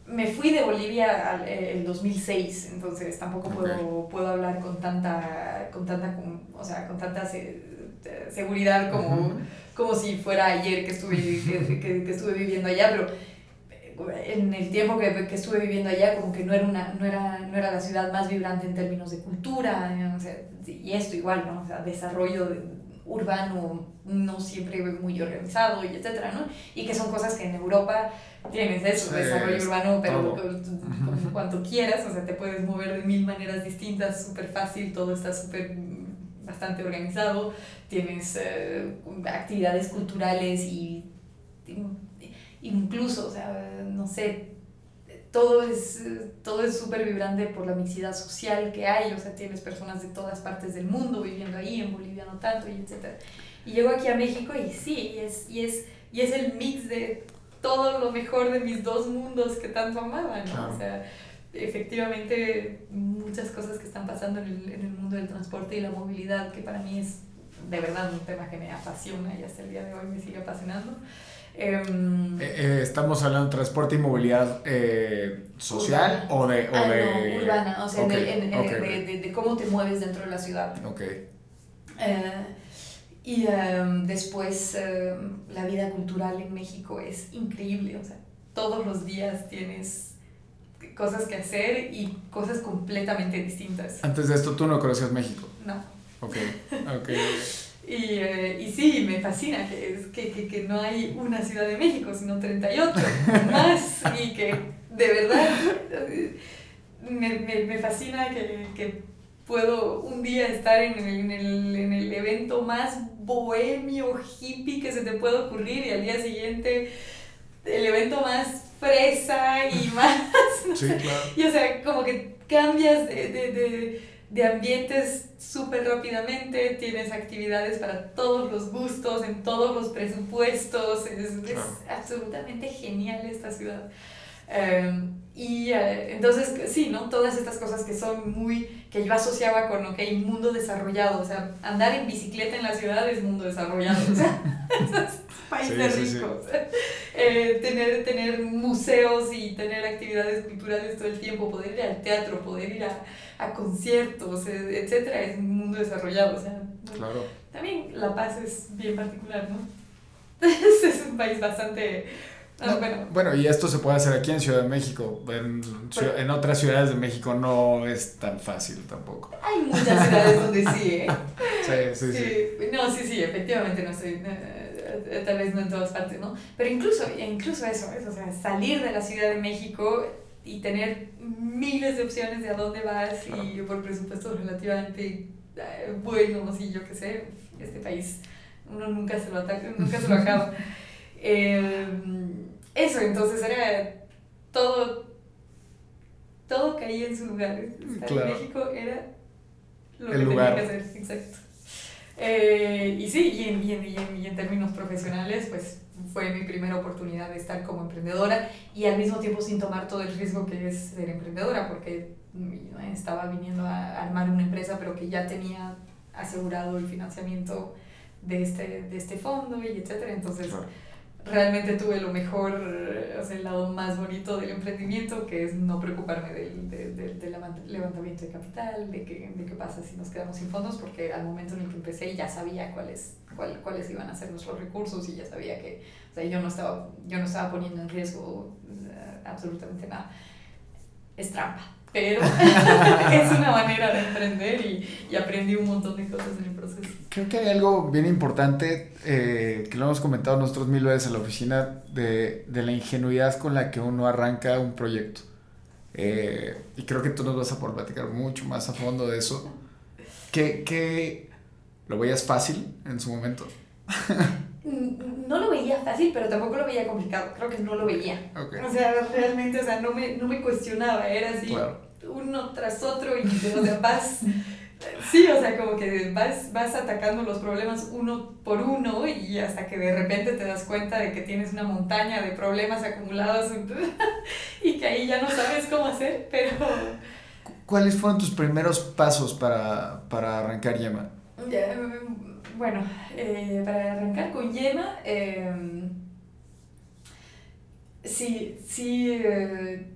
me fui de Bolivia al, el 2006, entonces tampoco puedo, puedo hablar con tanta, con tanta, con- o sea, con tanta se- seguridad como. Como si fuera ayer que estuve, que, que- que estuve viviendo allá, pero eh, en el tiempo que, que estuve viviendo allá como que no era, una, no, era, no era la ciudad más vibrante en términos de cultura, o sea, y esto igual, ¿no? O sea, desarrollo de- urbano no siempre muy organizado y etcétera, ¿no? Y que son cosas que en Europa tienes eso, Sí, desarrollo es urbano, pero cuanto quieras, o sea, te puedes mover de mil maneras distintas, súper fácil, todo está súper bastante organizado, tienes eh, actividades culturales y incluso, o sea, no sé, todo es todo es súper vibrante por la mixidad social que hay, o sea, tienes personas de todas partes del mundo viviendo ahí, en Bolivia no tanto, y etcétera. Y llego aquí a México y sí, y es, y es, y es el mix de todo lo mejor de mis dos mundos que tanto amaba, ¿no? O sea, efectivamente muchas cosas que están pasando en el, en el mundo del transporte y la movilidad, que para mí es de verdad un tema que me apasiona y hasta el día de hoy me sigue apasionando. Em, Eh, eh, estamos hablando de transporte y movilidad eh, social Urbana. o de... O ah, de... no, urbana, o sea, en Ok, el- en- en- ok, de, de- de cómo te mueves dentro de la ciudad. Ok. Eh, y em, después em, la vida cultural en México es increíble, o sea, todos los días tienes cosas que hacer y cosas completamente distintas. Antes de esto tú no conocías México. No, Ok, ok. Y, eh, y sí, me fascina que, es, que, que, que, no hay una Ciudad de México, sino 38 más. Y que de verdad me, me, me fascina que, que, puedo un día estar en el, en, el, en el evento más bohemio, hippie que se te puede ocurrir y al día siguiente el evento más fresa y más... Sí, claro. Y o sea, como que cambias de, de, de de ambientes súper rápidamente, tienes actividades para todos los gustos, en todos los presupuestos, es, es absolutamente genial esta ciudad. Um, y uh, entonces, sí, ¿no? Todas estas cosas que son muy, que yo asociaba con, ok, mundo desarrollado, o sea, andar en bicicleta en la ciudad es mundo desarrollado, o sea, es países sí, ricos. Sí, sí. Eh, tener, tener museos y tener actividades culturales todo el tiempo, poder ir al teatro, poder ir a, a conciertos, etcétera, es un mundo desarrollado, o sea, claro. también La Paz es bien particular, ¿no? es un país bastante no, bueno. bueno, y esto se puede hacer aquí en Ciudad de México. En, otras ciudades de México no es tan fácil tampoco. Hay muchas ciudades donde sí, ¿eh? Sí, sí, sí, sí. No, sí, sí, efectivamente, no sé. Eh, tal vez no en todas partes, ¿no? Pero incluso, incluso eso, ¿es? O sea, salir de la Ciudad de México y tener miles de opciones de a dónde vas claro. y por presupuesto relativamente eh, buenos y yo qué sé, este país uno nunca se lo, ataca, nunca se lo acaba. Eh, eso, entonces era todo, todo caía en su lugar. Estar claro. en México era lo El que lugar. tenía que hacer, exacto. Eh, y sí, y en, y, en, y, en, y en términos profesionales, pues fue mi primera oportunidad de estar como emprendedora y al mismo tiempo sin tomar todo el riesgo que es ser emprendedora, porque estaba viniendo a armar una empresa, pero que ya tenía asegurado el financiamiento de este, de este fondo y etcétera. Entonces, claro realmente tuve lo mejor, o sea, el lado más bonito del emprendimiento, que es no preocuparme del, del, del, del levantamiento de capital, de qué, de qué pasa si nos quedamos sin fondos, porque al momento en el que empecé ya sabía cuáles, cuál, cuáles iban a ser nuestros recursos y ya sabía que, o sea, yo no estaba, yo no estaba poniendo en riesgo uh, absolutamente nada. Es trampa pero es una manera de emprender y, y, aprendí un montón de cosas en el proceso. Creo que hay algo bien importante eh, que lo hemos comentado nosotros mil veces en la oficina de, de la ingenuidad con la que uno arranca un proyecto. Eh, y creo que tú nos vas a poder platicar mucho más a fondo de eso. ¿Qué, qué lo veías fácil en su momento? no lo veía fácil, pero tampoco lo veía complicado. Creo que no lo veía. Okay. O sea, realmente, o sea, no me, no me cuestionaba. Era así, claro. Uno tras otro y o sea, vas... Sí, o sea, como que vas, vas atacando los problemas uno por uno y hasta que de repente te das cuenta de que tienes una montaña de problemas acumulados y que ahí ya no sabes cómo hacer, pero... ¿Cuáles fueron tus primeros pasos para, para arrancar Yema? Ya, bueno, eh, para arrancar con Yema, eh, sí, sí, eh,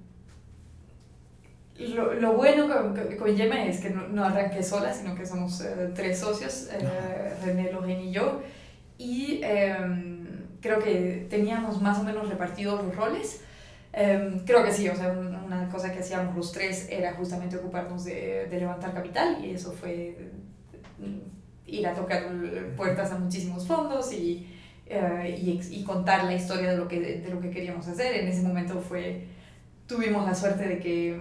lo, lo, bueno con, con, Yema es que no, no, arranqué sola, sino que somos eh, tres socios, eh, René, Lorraine y yo, y creo que teníamos más o menos repartidos los roles. Um, creo que sí, o sea, una cosa que hacíamos los tres era justamente ocuparnos de, de levantar capital y eso fue ir a tocar puertas a muchísimos fondos y, uh, y, y, contar la historia de lo, que, de lo que queríamos hacer. En ese momento fue, tuvimos la suerte de que,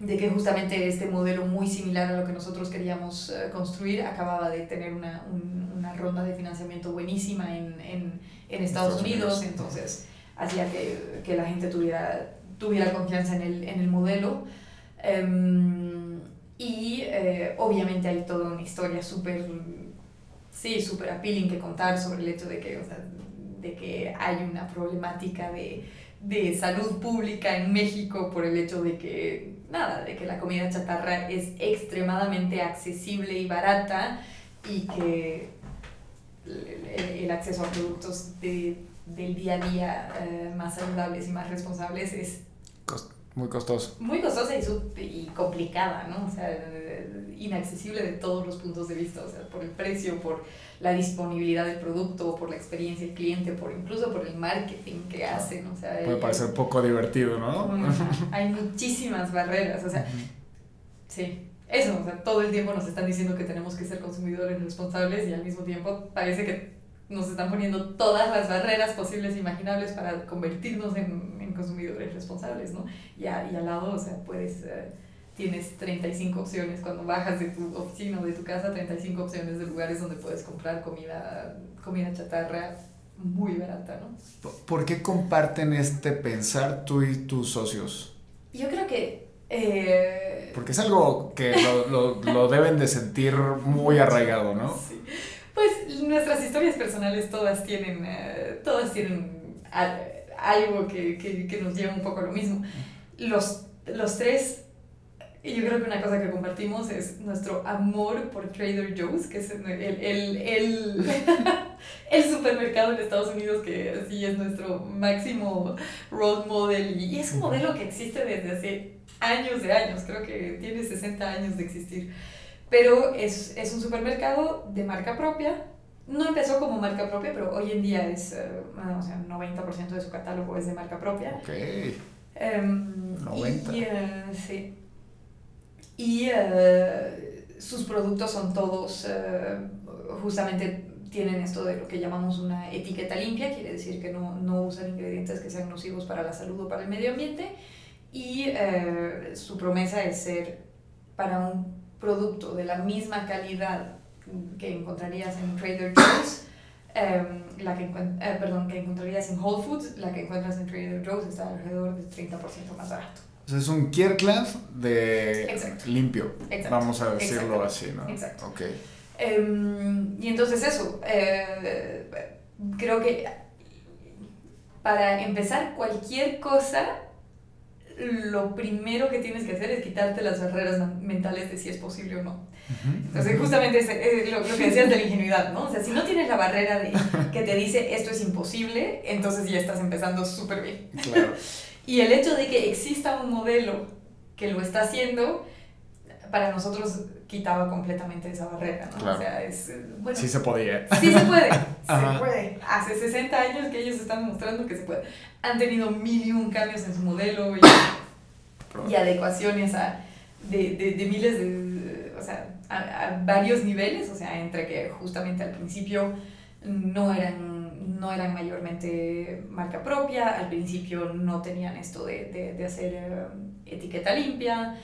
de que justamente este modelo muy similar a lo que nosotros queríamos uh, construir acababa de tener una, un, una ronda de financiamiento buenísima en, en, en Estados, Estados Unidos, Unidos, entonces hacía que, que la gente tuviera, tuviera confianza en el, en el modelo. Um, y eh, obviamente hay toda una historia súper, sí, súper appealing que contar sobre el hecho de que, o sea, de que hay una problemática de, de salud pública en México por el hecho de que, nada, de que la comida chatarra es extremadamente accesible y barata y que el, el acceso a productos de, del día a día eh, más saludables y más responsables es muy costoso. Muy costosa y, y, complicada, ¿no? O sea, inaccesible de todos los puntos de vista, o sea, por el precio, por la disponibilidad del producto, por la experiencia del cliente, por incluso por el marketing que hacen, o sea... Puede parecer hay, poco divertido, ¿no? Hay muchísimas barreras, o sea, sí. eso, o sea, todo el tiempo nos están diciendo que tenemos que ser consumidores responsables y al mismo tiempo parece que nos están poniendo todas las barreras posibles e imaginables para convertirnos en, en consumidores responsables, ¿no? Y, y, al lado, o sea, puedes, eh, tienes 35 opciones cuando bajas de tu oficina o de tu casa, 35 opciones de lugares donde puedes comprar comida, comida chatarra muy barata, ¿no? ¿Por qué comparten este pensar tú y tus socios? Yo creo que... Eh... Porque es algo que lo, lo, lo, deben de sentir muy arraigado, ¿no? Sí. Pues nuestras historias personales todas tienen, uh, todas tienen algo que, que, que, nos lleva un poco a lo mismo. Los, los tres, y yo creo que una cosa que compartimos es nuestro amor por Trader Joe's, que es el, el, el, el supermercado en Estados Unidos que sí es nuestro máximo role model y es un modelo que existe desde hace años de años, creo que tiene 60 años de existir pero es, es un supermercado de marca propia. No empezó como marca propia, pero hoy en día es, uh, o sea, 90% de su catálogo es de marca propia. Ok. Um, 90. Y, uh, sí. Y uh, sus productos son todos, justamente tienen esto de lo que llamamos una etiqueta limpia, quiere decir que no, no usan ingredientes que sean nocivos para la salud o para el medio ambiente. Y su promesa es ser para un producto de la misma calidad que encontrarías en Trader Joe's, eh, la que, eh, que encontrarías en Whole Foods, la que encuentras en Trader Joe's está alrededor del 30% más barato. O sea, es un Kirkland de Exacto. limpio, Exacto. vamos a decirlo Exacto. así, ¿no? Exacto. Ok. Eh, y entonces eso, eh, creo que para empezar cualquier cosa, lo primero que tienes que hacer es quitarte las barreras mentales de si es posible o no. Entonces, justamente es, es lo, lo, que decías de la ingenuidad, ¿no? O sea, si no tienes la barrera de que te dice esto es imposible, entonces ya estás empezando súper bien. Claro. y el hecho de que exista un modelo que lo está haciendo, para nosotros quitaba completamente esa barrera, ¿no? Claro. O sea, es... Bueno, Sí se podía. Sí se puede, se puede. Hace 60 años que ellos están demostrando que se puede. Han tenido mil y un cambios en su modelo y, y adecuaciones a, de, de, de miles de, o sea, a, a, varios niveles, o sea, entre que justamente al principio no eran, no eran mayormente marca propia, al principio no tenían esto de, de, de hacer eh, etiqueta limpia,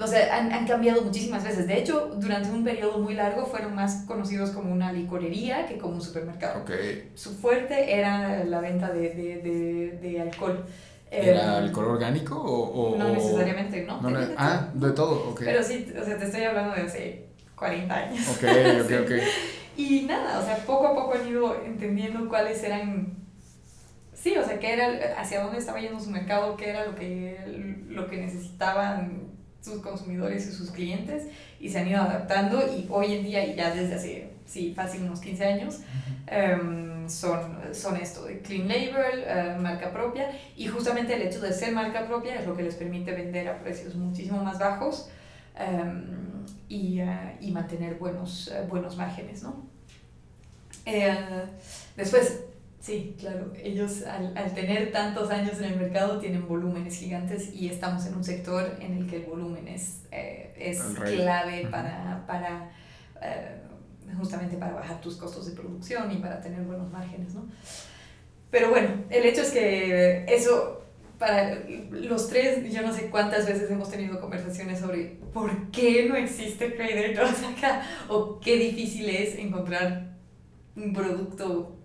o sea, han, han, cambiado muchísimas veces. De hecho, durante un periodo muy largo fueron más conocidos como una licorería que como un supermercado. Okay. Su fuerte era la venta de, de, de, de alcohol. ¿Era alcohol orgánico o...? o no necesariamente, ¿no? ah, de todo, ok. Pero sí, o sea, te estoy hablando de hace 40 años. Ok, ok, ok. Y nada, o sea, poco a poco han ido entendiendo cuáles eran sí, o sea, qué era, hacia dónde estaba yendo su mercado, qué era lo que, lo que necesitaban sus consumidores y sus clientes y se han ido adaptando y hoy en día y ya desde hace, sí, fácil unos 15 años, um, son, son esto de clean label, uh, marca propia y justamente el hecho de ser marca propia es lo que les permite vender a precios muchísimo más bajos um, y, uh, y, mantener buenos, uh, buenos márgenes, ¿no? después, Sí, claro. Ellos al, al, tener tantos años en el mercado tienen volúmenes gigantes y estamos en un sector en el que el volumen es, eh, es clave para, para eh, justamente para bajar tus costos de producción y para tener buenos márgenes, ¿no? Pero bueno, el hecho es que eso, para los tres, yo no sé cuántas veces hemos tenido conversaciones sobre por qué no existe Trader Joe's acá o qué difícil es encontrar un producto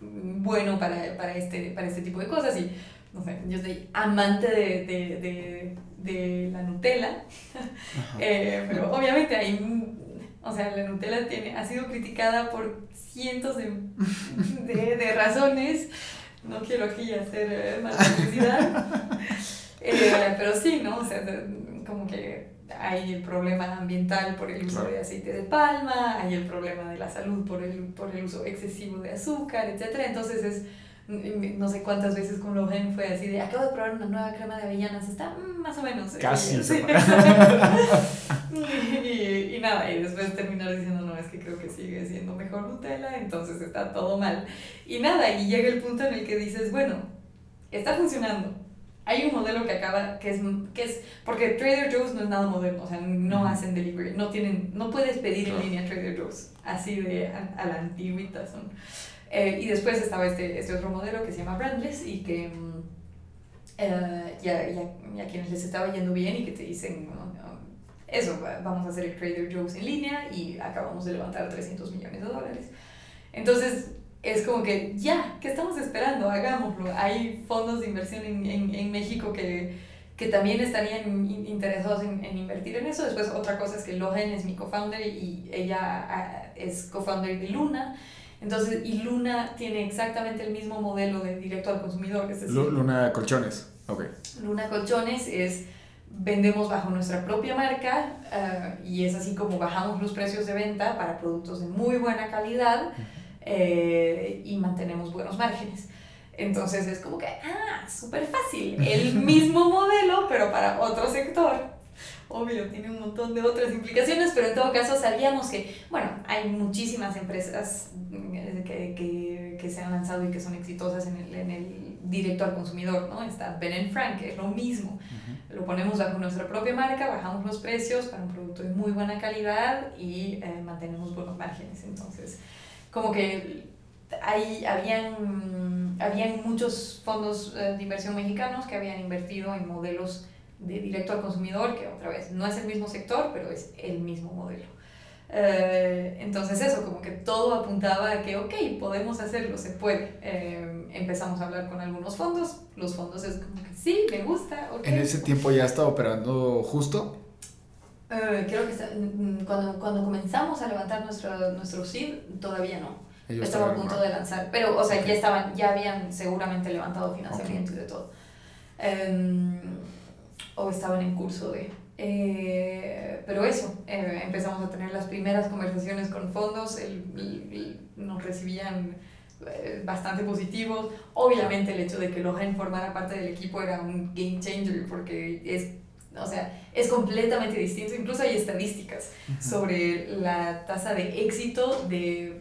bueno para, para, este, para este tipo de cosas. Y no sé, yo soy amante de, de, de, de la Nutella, eh, pero obviamente hay, o sea, la Nutella tiene, ha sido criticada por cientos de, de, de razones, no quiero aquí hacer eh, mala publicidad, eh, pero sí, ¿no? O sea, como que hay el problema ambiental por el uso de aceite de palma, hay el problema de la salud por el, por el uso excesivo de azúcar, etc. Entonces es, no sé cuántas veces con Logan fue así de, acabo de probar una nueva crema de avellanas, está mm, más o menos. Casi. Sí. y, y, nada, y después terminar diciendo, que creo que sigue siendo mejor Nutella, entonces está todo mal. Y nada, y llega el punto en el que dices, bueno, está funcionando, hay un modelo que acaba, que es, que es, porque Trader Joe's no es nada moderno, o sea, no hacen delivery, no tienen, no puedes pedir en línea Trader Joe's, así de a, la antigüita son. Eh, y después estaba este, este otro modelo que se llama Brandless y que mm, eh, ya, ya, ya, quienes les estaba yendo bien y que te dicen, eso, vamos a hacer el Trader Joe's en línea y acabamos de levantar 300 millones de dólares. Entonces, es como que ya, ¿qué estamos esperando? Hagámoslo. Hay fondos de inversión en, en, en México que, que, también estarían interesados en, en, invertir en eso. Después, otra cosa es que Lohen es mi co-founder y ella ah, es co-founder de Luna. Entonces, y Luna tiene exactamente el mismo modelo de directo al consumidor. Es decir, Luna Colchones, ok. Luna Colchones es vendemos bajo nuestra propia marca uh, y es así como bajamos los precios de venta para productos de muy buena calidad eh, y mantenemos buenos márgenes. Entonces es como que, ah, súper fácil, el mismo modelo, pero para otro sector. Obvio, tiene un montón de otras implicaciones, pero en todo caso sabíamos que, bueno, hay muchísimas empresas eh, que, que, que se han lanzado y que son exitosas en el, en el directo al consumidor, ¿no? Está Ben Frank, es lo mismo. Lo ponemos bajo nuestra propia marca, bajamos los precios para un producto de muy buena calidad y eh, mantenemos buenos márgenes. Entonces, como que hay, habían, habían muchos fondos eh, de inversión mexicanos que habían invertido en modelos de directo al consumidor, que otra vez no es el mismo sector, pero es el mismo modelo. Eh, entonces eso, como que todo apuntaba a que, ok, podemos hacerlo, se puede. Eh, empezamos a hablar con algunos fondos, los fondos es como que sí, me gusta. ¿En ese tiempo ya estaba operando justo? Eh, creo que mm, cuando, cuando comenzamos a levantar nuestro, nuestro seed, todavía no. Estaba a punto de lanzar, pero, o sea, ya estaban, ya habían seguramente levantado financiamiento y de todo. Em, o estaban en curso de... Eh, pero eso, eh, empezamos a tener las primeras conversaciones con fondos, nos recibían bastante positivos. Obviamente el hecho de que Lohan formara parte del equipo era un game changer porque es o sea, es completamente distinto. Incluso hay estadísticas sobre la tasa de éxito de,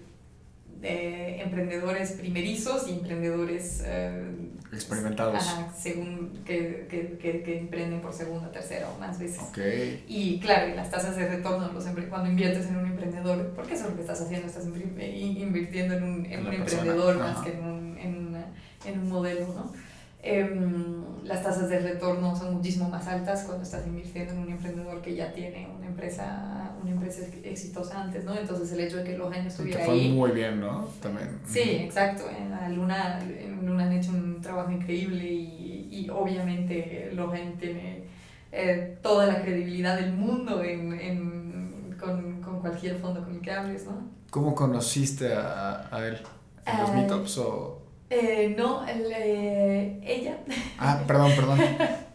de emprendedores primerizos y emprendedores eh, experimentados. según que, que, que, que, emprenden por segunda, tercera o más veces. Okay. Y claro, las tasas de retorno los cuando inviertes en un emprendedor, porque eso es lo que estás haciendo, estás invirtiendo en un, en un emprendedor más que en un, en, en un modelo, ¿no? Em, las tasas de retorno son muchísimo más altas cuando estás invirtiendo en un emprendedor que ya tiene una empresa, una empresa exitosa antes, ¿no? Entonces el hecho de que Lohan estuviera fue ahí... muy bien, ¿no? También. Sí, exacto. En la Luna, en Luna han hecho un trabajo increíble y, y obviamente Lohan tiene eh, toda la credibilidad del mundo en, en, con, con, cualquier fondo con el que hables, ¿no? ¿Cómo conociste a, a él? ¿En los uh, meetups o...? Eh, no, el, eh, ella. Ah, perdón, perdón.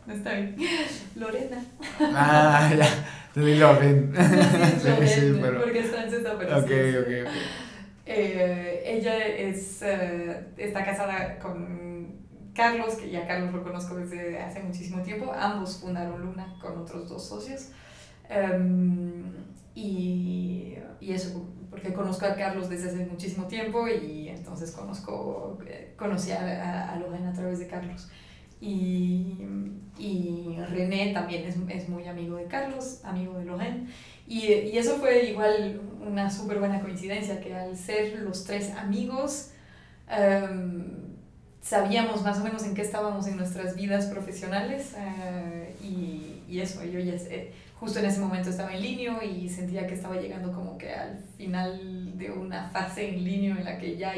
no está bien. Lorena. Ah, ya. Te di Loren. sí, sí, pero... Porque es francesa, pero Ok, sí, ok, ok. Eh, ella es, eh, está casada con Carlos, que ya Carlos lo conozco desde hace muchísimo tiempo. Ambos fundaron Luna con otros dos socios. Um, y, y eso, porque conozco a Carlos desde hace muchísimo tiempo y entonces conozco, eh, conocí a, a, Logan a través de Carlos. Y, y René también es, es, muy amigo de Carlos, amigo de Logan. Y, y eso fue igual una súper buena coincidencia, que al ser los tres amigos, um, sabíamos más o menos en qué estábamos en nuestras vidas profesionales uh, y, y, eso, yo ya sé justo en ese momento estaba en línea y sentía que estaba llegando como que al final de una fase en línea en la que ya,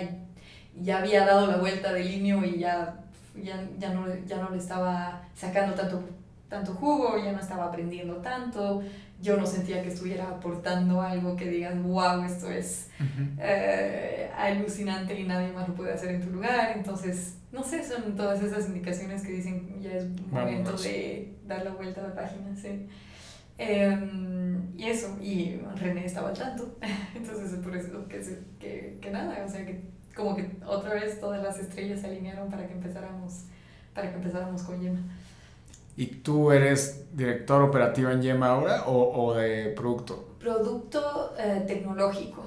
ya había dado la vuelta de línea y ya, ya, ya, no, ya no le estaba sacando tanto, tanto jugo, ya no estaba aprendiendo tanto, yo no sentía que estuviera aportando algo que digan, wow, esto es eh, alucinante y nadie más lo puede hacer en tu lugar. Entonces, no sé, son todas esas indicaciones que dicen ya es momento de dar la vuelta a la página. ¿sí? Eh, y eso, y René estaba al tanto, entonces es por eso que, que, que, nada, o sea que como que otra vez todas las estrellas se alinearon para que empezáramos, para que empezáramos con Yema. ¿Y tú eres director operativo en Yema ahora o, o de producto? Producto eh, tecnológico.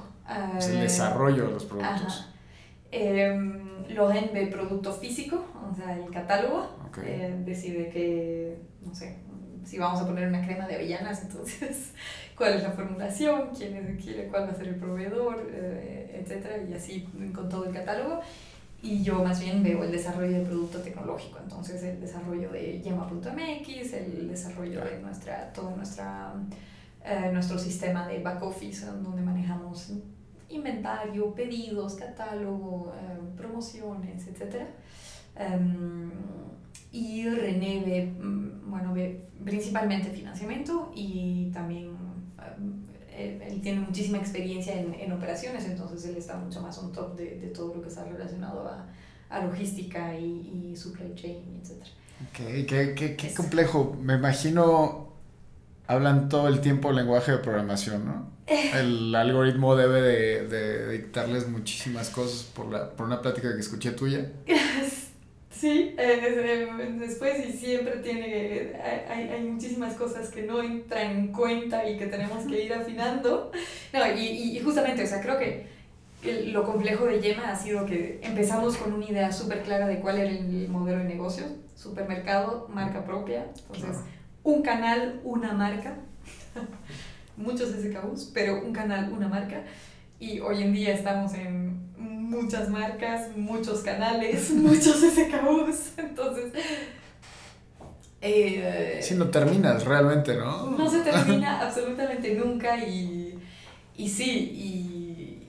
Es el desarrollo de los productos. Em, Loren ve producto físico, o sea, el catálogo. Eh, decide que, no sé, si vamos a poner una crema de avellanas, entonces cuál es la formulación, quién es, quién, cuál va a ser el proveedor, eh, etcétera, y así con todo el catálogo. Y yo más bien veo el desarrollo del producto tecnológico, entonces el desarrollo de yema.mx, el desarrollo de nuestra, todo nuestra, eh, nuestro sistema de back office, donde manejamos inventario, pedidos, catálogo, eh, promociones, etc. Em, y René ve, mm, bueno, ve principalmente financiamiento y también eh, él, tiene muchísima experiencia en, en, operaciones, entonces él está mucho más on top de, de todo lo que está relacionado a, a logística y, y, supply chain, etc. Ok, qué, qué, qué complejo. Me imagino hablan todo el tiempo lenguaje de programación, ¿no? El algoritmo debe de, de dictarles muchísimas cosas por, la, por una plática que escuché tuya. Sí, eh, después y siempre tiene, hay, hay, muchísimas cosas que no entran en cuenta y que tenemos que ir afinando. No, y, y justamente, o sea, creo que lo complejo de Yema ha sido que empezamos con una idea súper clara de cuál era el modelo de negocio, supermercado, marca propia, entonces un canal, una marca, muchos SKUs, pero un canal, una marca, y hoy en día estamos en muchas marcas, muchos canales, muchos SKUs, entonces... Eh, si no terminas realmente, ¿no? No se termina absolutamente nunca y, y sí, y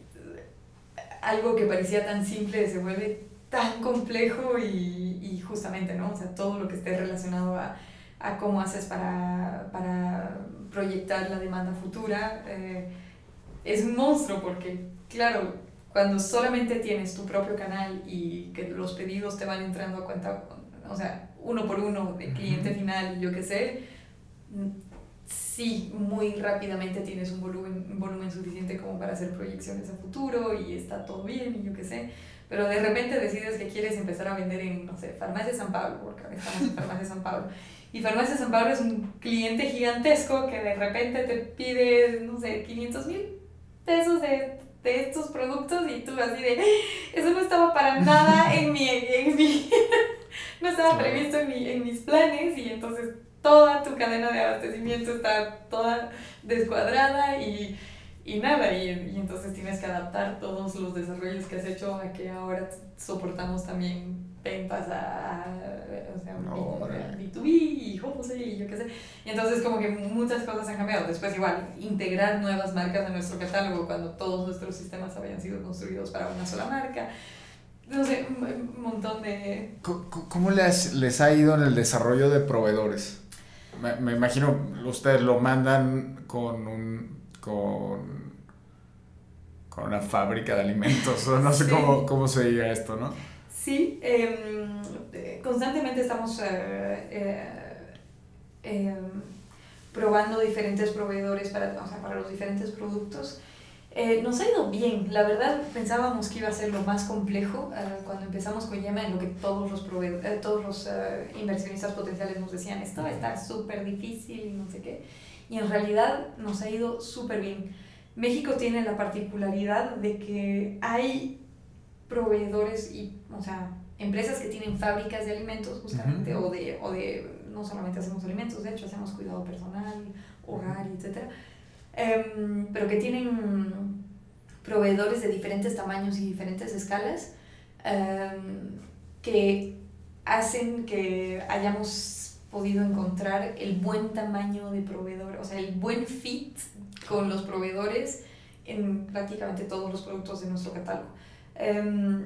algo que parecía tan simple se vuelve tan complejo y, y justamente, ¿no? O sea, todo lo que esté relacionado a, a cómo haces para, para proyectar la demanda futura, eh, es un monstruo porque, claro, cuando solamente tienes tu propio canal y que los pedidos te van entrando a cuenta, o sea, uno por uno de cliente final, yo qué sé, sí, muy rápidamente tienes un volumen, un volumen suficiente como para hacer proyecciones a futuro y está todo bien y yo qué sé. Pero de repente decides que quieres empezar a vender en, no sé, Farmacia San Pablo, porque estamos en Farmacia San Pablo. Y Farmacia San Pablo es un cliente gigantesco que de repente te pide, no sé, 500 mil pesos de de estos productos y tú así de, eso no estaba para nada en mi, en mi no estaba previsto en, mi, en mis planes y entonces toda tu cadena de abastecimiento está toda descuadrada y, y nada, y, y, entonces tienes que adaptar todos los desarrollos que has hecho a que ahora soportamos también ventas a, o sea, B2B y y yo qué sé. Y entonces como que muchas cosas han cambiado. Después igual, integrar nuevas marcas en nuestro catálogo cuando todos nuestros sistemas habían sido construidos para una sola marca. No sé, un montón de... ¿Cómo les, les ha ido en el desarrollo de proveedores? Me, me imagino ustedes lo mandan con un... con con una fábrica de alimentos, o no sé cómo, cómo se diga esto, ¿no? Sí, em, constantemente estamos eh, eh, em, probando diferentes proveedores para, o sea, para los diferentes productos. Eh, nos ha ido bien, la verdad pensábamos que iba a ser lo más complejo cuando empezamos con Yema, en lo que todos los, todos los inversionistas potenciales nos decían, esto va a estar súper difícil y no sé qué, y en realidad nos ha ido súper bien. México tiene la particularidad de que hay proveedores y, o sea, empresas que tienen fábricas de alimentos justamente, o, de, o de, no solamente hacemos alimentos, de hecho hacemos cuidado personal, hogar, etc. Em, pero que tienen proveedores de diferentes tamaños y diferentes escalas em, que hacen que hayamos podido encontrar el buen tamaño de proveedor, o sea, el buen fit con los proveedores en prácticamente todos los productos de nuestro catálogo. Em,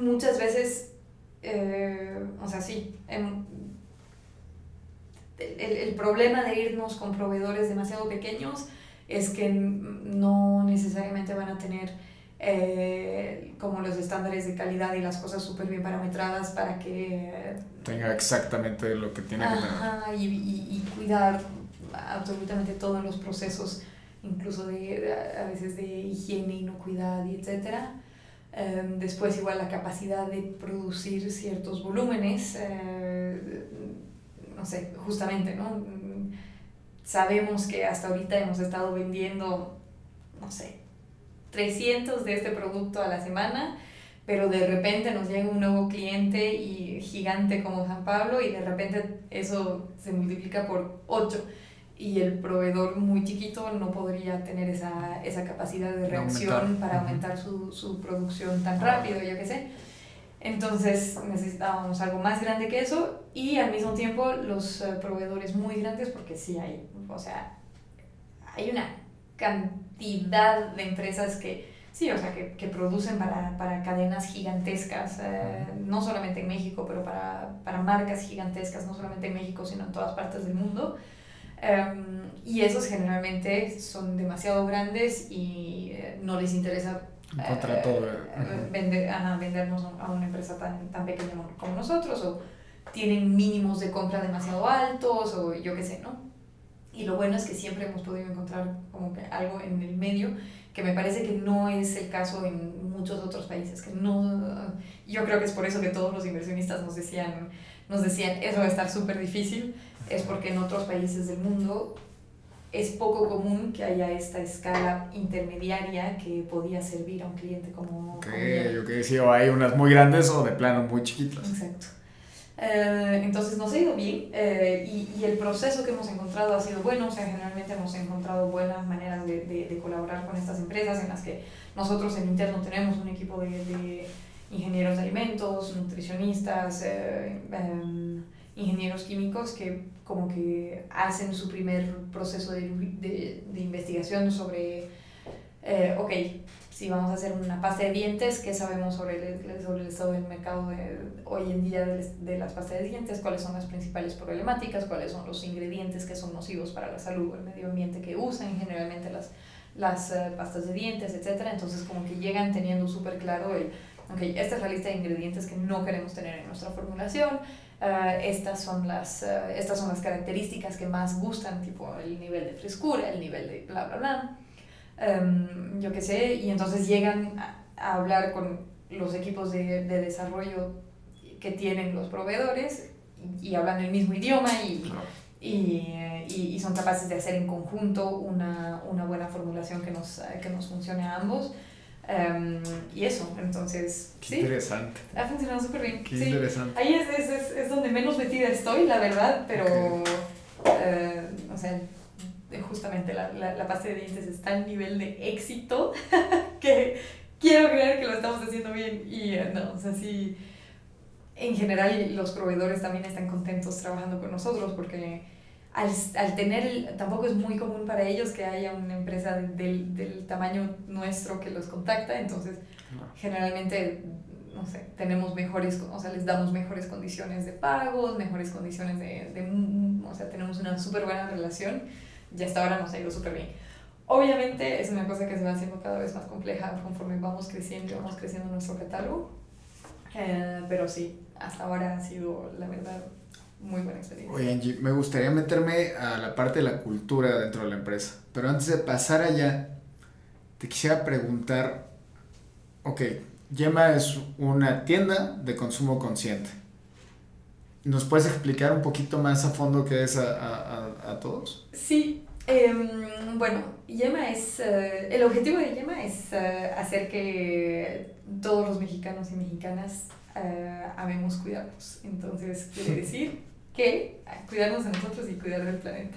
muchas veces, eh, o sea, sí, em, el, el, problema de irnos con proveedores demasiado pequeños es que no necesariamente van a tener eh, como los estándares de calidad y las cosas súper bien parametradas para que... Tenga exactamente lo que tiene que tener. Y, y, y, cuidar absolutamente todos los procesos, incluso de, a veces de higiene, inocuidad y etcétera. Em, después igual la capacidad de producir ciertos volúmenes, eh, no sé, justamente, ¿no? Sabemos que hasta ahorita hemos estado vendiendo, no sé, 300 de este producto a la semana, pero de repente nos llega un nuevo cliente y gigante como San Pablo y de repente eso se multiplica por 8 y el proveedor muy chiquito no podría tener esa, esa capacidad de reacción para aumentar su, su, producción tan rápido, yo qué sé. Entonces necesitábamos algo más grande que eso y al mismo tiempo los eh, proveedores muy grandes, porque sí hay, o sea, hay una cantidad de empresas que Sí, o sea, que, que producen para, para, cadenas gigantescas, eh, no solamente en México, pero para, para, marcas gigantescas, no solamente en México, sino en todas partes del mundo. Um, y esos generalmente son demasiado grandes y eh, no les interesa eh, vender, vendernos a una empresa tan, tan pequeña como nosotros o tienen mínimos de compra demasiado altos o yo qué sé, ¿no? Y lo bueno es que siempre hemos podido encontrar como que algo en el medio que me parece que no es el caso en muchos otros países, que no, yo creo que es por eso que todos los inversionistas nos decían, nos decían, eso va a estar súper difícil, es porque en otros países del mundo es poco común que haya esta escala intermediaria que podía servir a un cliente como... Ok, ok, sí, o hay unas muy grandes o de plano muy chiquitas. Exacto. Eh, entonces nos ha ido bien eh, y, y, el proceso que hemos encontrado ha sido bueno, o sea, generalmente hemos encontrado buenas maneras de, de, de colaborar con estas empresas en las que nosotros en interno tenemos un equipo de, de ingenieros de alimentos, nutricionistas, eh, em, ingenieros químicos que como que hacen su primer proceso de, de investigación sobre, ok, si vamos a hacer una pasta de dientes, ¿qué sabemos sobre el, sobre el estado del mercado de, hoy en día de, de, las pastas de dientes? ¿Cuáles son las principales problemáticas? ¿Cuáles son los ingredientes que son nocivos para la salud o el medio ambiente que usan generalmente las, las uh, pastas de dientes, etcétera? Entonces como que llegan teniendo súper claro el, ok, esta es la lista de ingredientes que no queremos tener en nuestra formulación, Uh, estas, son las, uh, estas son las características que más gustan, tipo el nivel de frescura, el nivel de bla, bla, bla. Em, yo qué sé, y entonces llegan a, hablar con los equipos de, de, desarrollo que tienen los proveedores y, hablan el mismo idioma y, y, y, son capaces de hacer en conjunto una, una buena formulación que nos, que nos funcione a ambos. Um, y eso, entonces. Qué sí, interesante. Ha funcionado súper bien. Qué sí. interesante. Ahí es, es, es, donde menos metida estoy, la verdad, pero. Okay. Uh, o sea, justamente la, la, la, pasta de dientes está al nivel de éxito que quiero creer que lo estamos haciendo bien. Y uh, no, o sea, sí, en general los proveedores también están contentos trabajando con nosotros porque al, al tener, tampoco es muy común para ellos que haya una empresa del, del tamaño nuestro que los contacta, entonces no. generalmente no sé, tenemos mejores, o sea, les damos mejores condiciones de pagos, mejores condiciones de, de o sea, tenemos una súper buena relación y hasta ahora nos ha ido súper bien. Obviamente es una cosa que se va haciendo cada vez más compleja conforme vamos creciendo, vamos creciendo nuestro catálogo, eh, pero sí, hasta ahora ha sido, la verdad, muy buena experiencia. Oye, Angie, me gustaría meterme a la parte de la cultura dentro de la empresa, pero antes de pasar allá, te quisiera preguntar, ok, Yema es una tienda de consumo consciente. ¿Nos puedes explicar un poquito más a fondo qué es a, a, a todos? Sí, eh, bueno, Yema es, uh, el objetivo de Yema es uh, hacer que todos los mexicanos y mexicanas uh, amemos cuidarnos. Entonces, quiere decir que cuidarnos de nosotros y cuidar del planeta.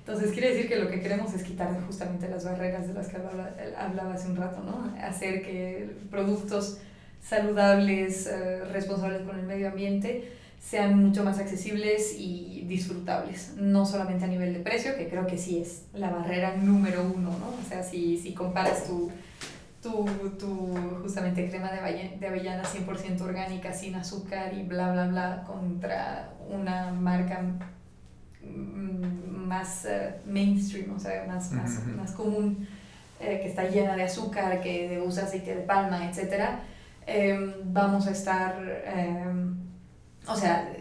Entonces, quiere decir que lo que queremos es quitar justamente las barreras de las que hablaba, hablaba hace un rato, ¿no? Hacer que productos saludables, responsables con el medio ambiente, sean mucho más accesibles y disfrutables, no solamente a nivel de precio, que creo que sí es la barrera número uno, ¿no? O sea, si, si comparas tu, tu, tu justamente crema de, avellana, de avellana 100% orgánica, sin azúcar y bla, bla, bla, contra una marca más uh, mainstream, o sea, más, uh -huh. más, más común, eh, que está llena de azúcar, que usa aceite de palma, etc., eh, vamos a estar... Eh, o sea,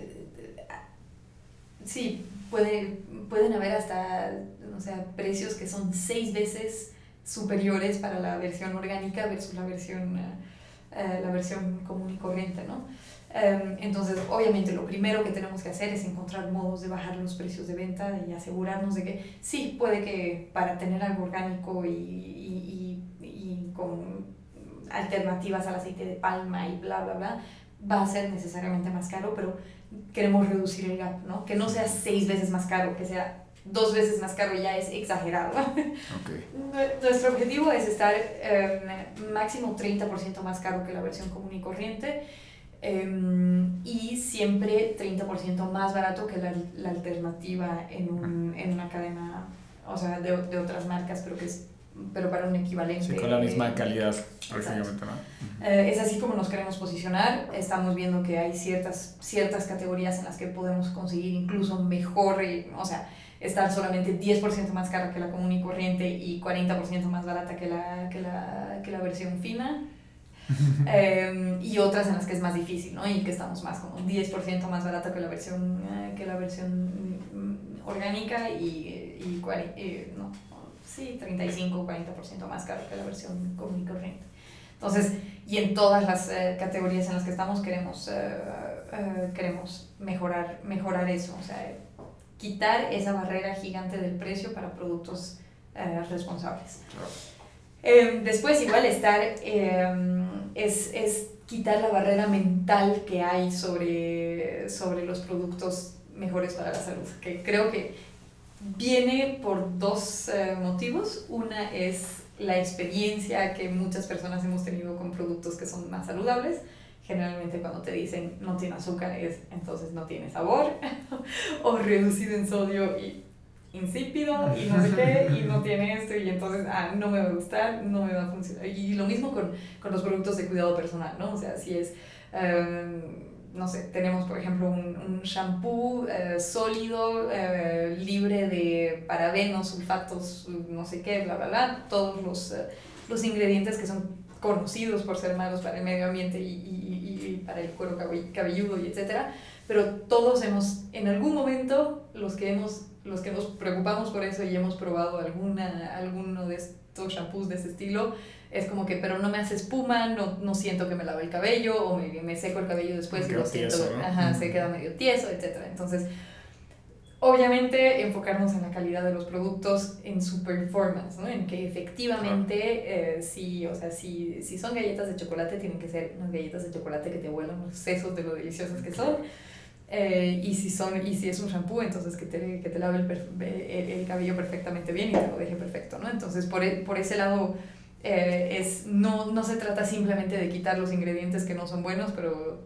sí, puede, pueden haber hasta, o sea, precios que son seis veces superiores para la versión orgánica versus la versión, uh, la versión común y corriente, ¿no? Um, entonces, obviamente, lo primero que tenemos que hacer es encontrar modos de bajar los precios de venta y asegurarnos de que sí, puede que para tener algo orgánico y, y, y, y con alternativas al aceite de palma y bla, bla, bla, va a ser necesariamente más caro, pero queremos reducir el gap, ¿no? Que no sea seis veces más caro, que sea dos veces más caro ya es exagerado. Okay. Nuestro objetivo es estar eh, máximo 30% más caro que la versión común y corriente em, y siempre 30% más barato que la, la alternativa en, un, en, una cadena, o sea, de, de, otras marcas, pero que es pero para un equivalente. Sí, con la misma calidad, prácticamente, ¿no? Eh, es así como nos queremos posicionar. Estamos viendo que hay ciertas, ciertas categorías en las que podemos conseguir incluso mejor, o sea, estar solamente 10% más cara que la común y corriente y 40% más barata que la, que la, que la versión fina. Em, y otras en las que es más difícil, ¿no? Y que estamos más como 10% más barata que la versión, eh, que la versión mm, orgánica y, y, y sí, 35 40% más caro que la versión común y corriente. Entonces, y en todas las eh, categorías en las que estamos queremos, eh, queremos mejorar, mejorar eso, o sea, quitar esa barrera gigante del precio para productos eh, responsables. Em, después, igual, estar em, es, es, quitar la barrera mental que hay sobre, sobre los productos mejores para la salud, que creo que viene por dos eh, motivos. Una es la experiencia que muchas personas hemos tenido con productos que son más saludables generalmente cuando te dicen no tiene azúcar es entonces no tiene sabor o reducido en sodio y insípido y no sé qué y no tiene esto y entonces ah, no me va a gustar, no me va a funcionar. Y lo mismo con, con los productos de cuidado personal, ¿no? O sea, si es, em, no sé, tenemos por ejemplo un, un shampoo eh, sólido, eh, libre de parabenos, sulfatos, no sé qué, bla, bla, bla, todos los, eh, los ingredientes que son conocidos por ser malos para el medio ambiente y, y, y para el cuero cabelludo y etcétera, pero todos hemos, en algún momento, los que, hemos, los que nos preocupamos por eso y hemos probado alguna, alguno de estos shampoos de ese estilo, es como que, pero no me hace espuma, no, no siento que me lave el cabello, o me, me seco el cabello después y lo siento, ajá, se queda medio tieso, etcétera. Entonces, Obviamente enfocarnos en la calidad de los productos, en su performance, ¿no? en que efectivamente, eh, si, o sea, si, si son galletas de chocolate, tienen que ser unas galletas de chocolate que te vuelan los sesos de lo deliciosas que son. Eh, y, si son, y si es un shampoo, entonces que te, que te lave el, el, cabello perfectamente bien y te lo deje perfecto. ¿no? Entonces, por, e, por ese lado, eh, es, no, no se trata simplemente de quitar los ingredientes que no son buenos, pero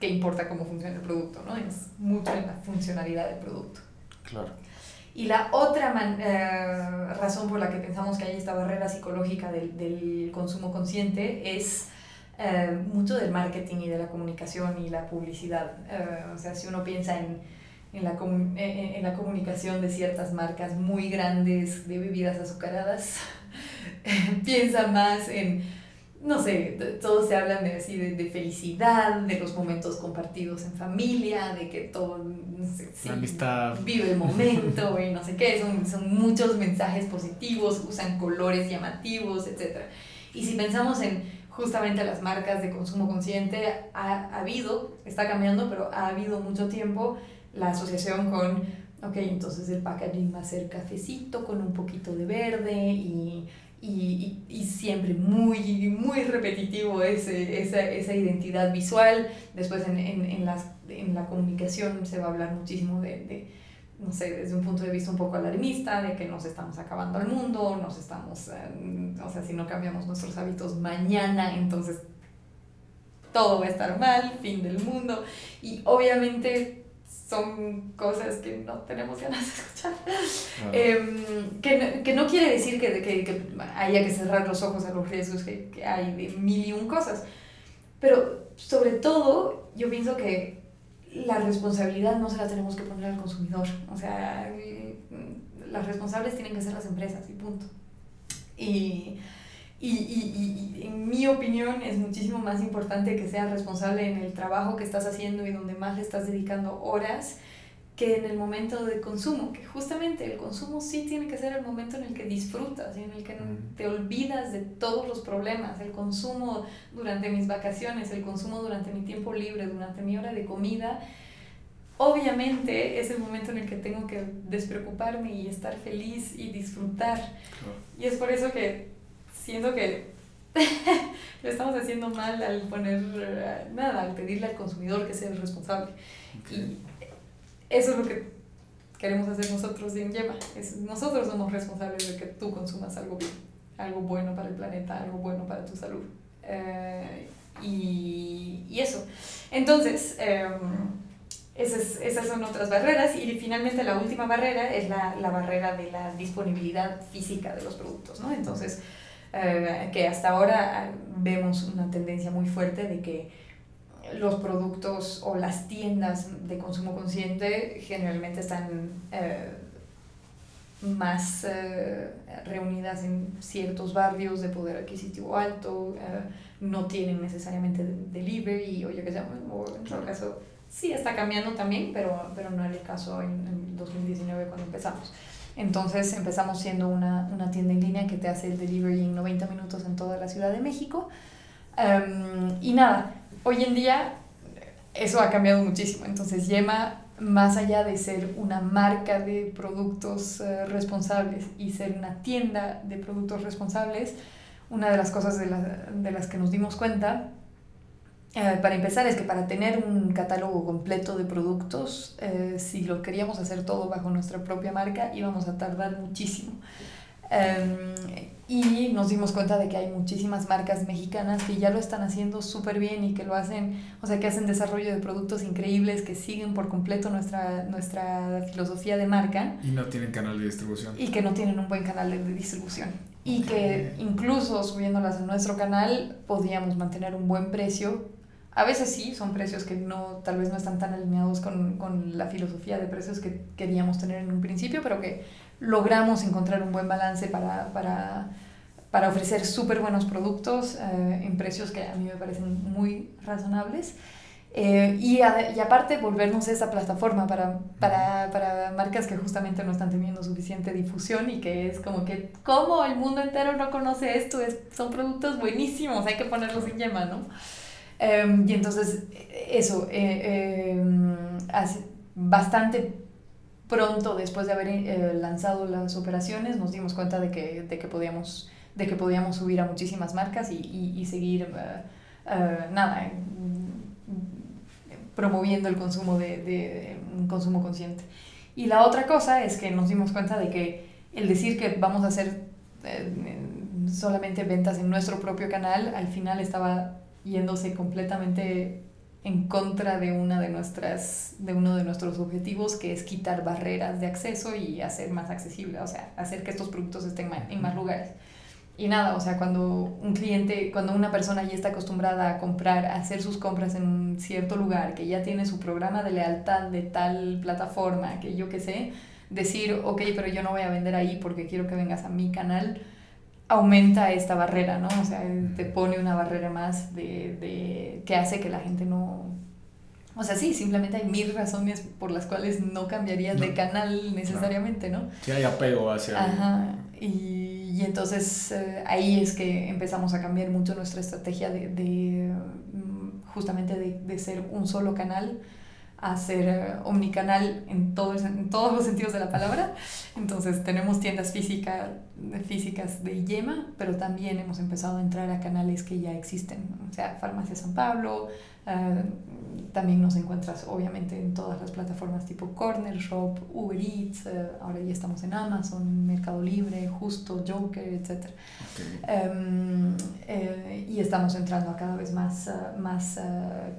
que importa cómo funciona el producto, ¿no? Es mucho en la funcionalidad del producto. Claro. Y la otra eh, razón por la que pensamos que hay esta barrera psicológica del, del consumo consciente es eh, mucho del marketing y de la comunicación y la publicidad. Eh, o sea, si uno piensa en, en, la en, en, la comunicación de ciertas marcas muy grandes de bebidas azucaradas, piensa más en no sé, todos se hablan de, así de, felicidad, de los momentos compartidos en familia, de que todo no sé, vive el momento y no sé qué, son, son muchos mensajes positivos, usan colores llamativos, etc. Y si pensamos en justamente las marcas de consumo consciente, ha, ha habido, está cambiando, pero ha habido mucho tiempo la asociación con, ok, entonces el packaging va a ser cafecito con un poquito de verde y y, y, siempre muy, muy repetitivo ese, esa, esa identidad visual. Después en, en, en, las, en la comunicación se va a hablar muchísimo de, de, no sé, desde un punto de vista un poco alarmista, de que nos estamos acabando al mundo, nos estamos, eh, o sea, si no cambiamos nuestros hábitos mañana, entonces todo va a estar mal, fin del mundo. Y obviamente son cosas que no tenemos ganas de escuchar. Em, que, no, que, no quiere decir que, que, que, haya que cerrar los ojos a los riesgos que, que hay de mil y un cosas. Pero sobre todo, yo pienso que la responsabilidad no se la tenemos que poner al consumidor. O sea, las responsables tienen que ser las empresas y punto. Y y, y, y, en mi opinión es muchísimo más importante que seas responsable en el trabajo que estás haciendo y donde más le estás dedicando horas que en el momento de consumo, que justamente el consumo sí tiene que ser el momento en el que disfrutas y en el que te olvidas de todos los problemas, el consumo durante mis vacaciones, el consumo durante mi tiempo libre, durante mi hora de comida, obviamente es el momento en el que tengo que despreocuparme y estar feliz y disfrutar. Y es por eso que siento que lo estamos haciendo mal al poner eh, nada, al pedirle al consumidor que sea el responsable. Y eso es lo que queremos hacer nosotros en Yema. Es, nosotros somos responsables de que tú consumas algo bien, algo bueno para el planeta, algo bueno para tu salud. Eh, y, y, eso. Entonces, em, esas, esas, son otras barreras y finalmente la última barrera es la, la barrera de la disponibilidad física de los productos, ¿no? Entonces, eh, que hasta ahora vemos una tendencia muy fuerte de que los productos o las tiendas de consumo consciente generalmente están eh, más eh, reunidas en ciertos barrios de poder adquisitivo alto, no tienen necesariamente delivery o yo qué sé, o en todo caso sí está cambiando también, pero, pero no era el caso en, en 2019 cuando empezamos. Entonces empezamos siendo una, una, tienda en línea que te hace el delivery en 90 minutos en toda la Ciudad de México. Um, y nada, hoy en día eso ha cambiado muchísimo. Entonces Yema, más allá de ser una marca de productos uh, responsables y ser una tienda de productos responsables, una de las cosas de, de las que nos dimos cuenta eh, para empezar, es que para tener un catálogo completo de productos, eh, si lo queríamos hacer todo bajo nuestra propia marca, íbamos a tardar muchísimo. Em, y nos dimos cuenta de que hay muchísimas marcas mexicanas que ya lo están haciendo súper bien y que lo hacen, o sea, que hacen desarrollo de productos increíbles, que siguen por completo nuestra, nuestra filosofía de marca. Y no tienen canal de distribución. Y que no tienen un buen canal de distribución. Y que incluso subiéndolas en nuestro canal podíamos mantener un buen precio a veces sí, son precios que no, tal vez no están tan alineados con, con, la filosofía de precios que queríamos tener en un principio, pero que logramos encontrar un buen balance para, para, para ofrecer súper buenos productos eh, en precios que a mí me parecen muy razonables. Eh, y, y, aparte volvernos esa plataforma para, para, para, marcas que justamente no están teniendo suficiente difusión y que es como que, ¿cómo el mundo entero no conoce esto? Es, son productos buenísimos, hay que ponerlos en yema, ¿no? Em, y entonces, eso, eh, em, hace bastante pronto después de haber eh, lanzado las operaciones, nos dimos cuenta de que, de que, podíamos, de que podíamos subir a muchísimas marcas y, y, seguir, eh, nada, promoviendo el consumo de, de, un consumo consciente. Y la otra cosa es que nos dimos cuenta de que el decir que vamos a hacer solamente ventas en nuestro propio canal, al final estaba yéndose completamente en contra de una de nuestras de uno de nuestros objetivos que es quitar barreras de acceso y hacer más accesible, o sea, hacer que estos productos estén en más lugares. Y nada, o sea, cuando un cliente, cuando una persona ya está acostumbrada a comprar, a hacer sus compras en un cierto lugar, que ya tiene su programa de lealtad de tal plataforma, que yo qué sé, decir, ok, pero yo no voy a vender ahí porque quiero que vengas a mi canal, aumenta esta barrera, ¿no? O sea, te pone una barrera más de, de, que hace que la gente no... O sea, sí, simplemente hay mil razones por las cuales no cambiarías de canal necesariamente, ¿no? Sí, hay apego hacia... Ajá, y, y entonces eh, ahí es que empezamos a cambiar mucho nuestra estrategia de, de mm, justamente de, de ser un solo canal a ser eh, omnicanal en, todos en todos los sentidos de la palabra. Entonces tenemos tiendas física, físicas de Yema, pero también hemos empezado a entrar a canales que ya existen, o sea, Farmacia San Pablo, uh, también nos encuentras obviamente en todas las plataformas tipo Corner Shop, Uber Eats, uh, ahora ya estamos en Amazon, Mercado Libre, Justo, Joker, etc. Okay. Um, eh, y estamos entrando a cada vez más, uh, más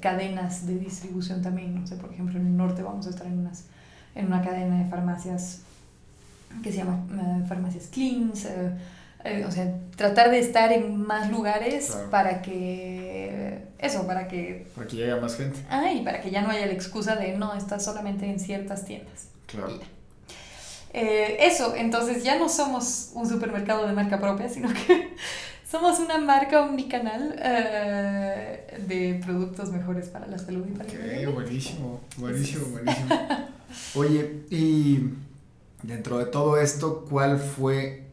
cadenas de distribución también, no sé, por ejemplo en el norte vamos a estar en, unas, en una cadena de farmacias que se llama Farmacias Cleans, eh, o sea, tratar de estar en más lugares para que, eso, para que... Para que llegue más gente. Ah, y para que ya no haya la excusa de, no, estás solamente en ciertas tiendas. Claro. Eh, eso, entonces ya no somos un supermercado de marca propia, sino que somos una marca omnicanal uh, de productos mejores para la salud y para okay, buenísimo, buenísimo, buenísimo. Oye, y dentro de todo esto, ¿cuál fue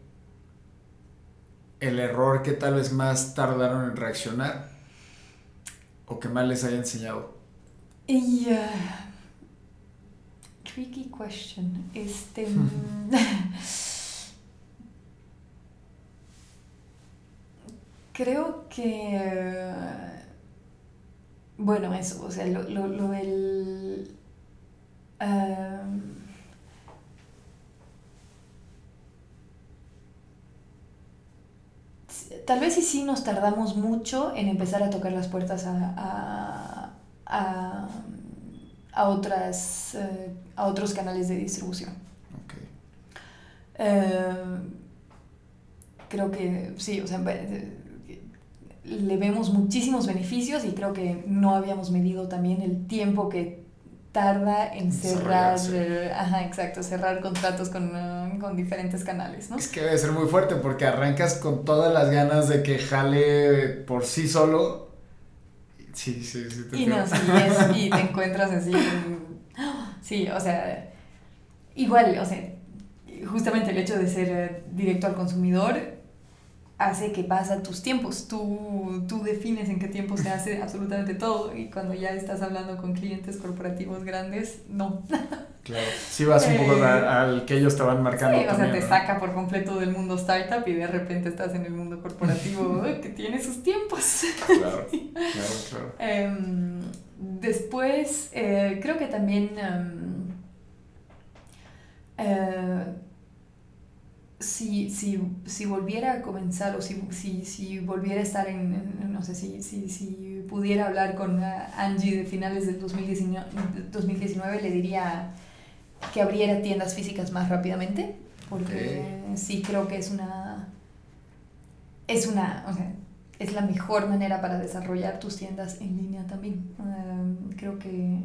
el error que tal vez más tardaron en reaccionar o que más les haya enseñado? Yeah. Tricky question. Este. creo que... Bueno, eso, o sea, lo, lo, lo del... em, tal vez sí, sí nos tardamos mucho en empezar a tocar las puertas a, a, a, a otras, eh, a otros canales de distribución. Eh, creo que sí, o sea, le vemos muchísimos beneficios y creo que no habíamos medido también el tiempo que tarda en cerrar, ajá, exacto, cerrar contratos con, eh, con diferentes canales, ¿no? Es que debe ser muy fuerte porque arrancas con todas las ganas de que jale por sí solo. Sí, sí, sí. te Y no, sí, es- y te encuentras así. Sí, o sea, igual, o sea, justamente el hecho de ser eh, directo al consumidor hace que pasa tus tiempos. Tú, tú defines en qué tiempo se hace absolutamente todo y cuando ya estás hablando con clientes corporativos grandes, no. Claro. Sí, vas un poco Eh, a- al que ellos estaban Sí, marcando. o sea, te ¿no? saca por completo del mundo startup y de repente estás en el mundo corporativo que tiene sus tiempos. Claro, claro, claro. Em, después, eh, creo que también em, eh, si, si, si volviera a comenzar o si, si, si volviera a estar en, en- no sé, si, si, si pudiera hablar con eh, Angie de finales del 2019, 2019, le diría que abriera tiendas físicas más rápidamente, porque sí creo que es una, es una, o sea, es la mejor manera para desarrollar tus tiendas en línea también. Um, creo que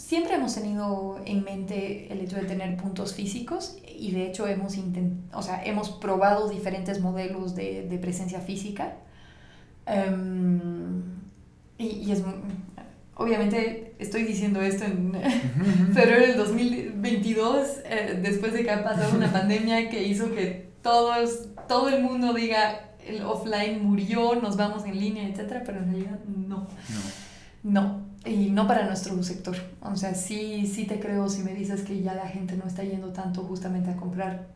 siempre hemos tenido en mente el hecho de tener puntos físicos y de hecho hemos, intent o sea, hemos probado diferentes modelos de, de presencia física. Um, y, y es, obviamente estoy diciendo esto en febrero del 2022, eh, después de que ha pasado una pandemia que hizo que todos, todo el mundo diga el offline murió, nos vamos en línea, etcétera, pero en realidad no. No. No, y no para nuestro sector. O sea, sí, sí te creo si me dices que ya la gente no está yendo tanto justamente a comprar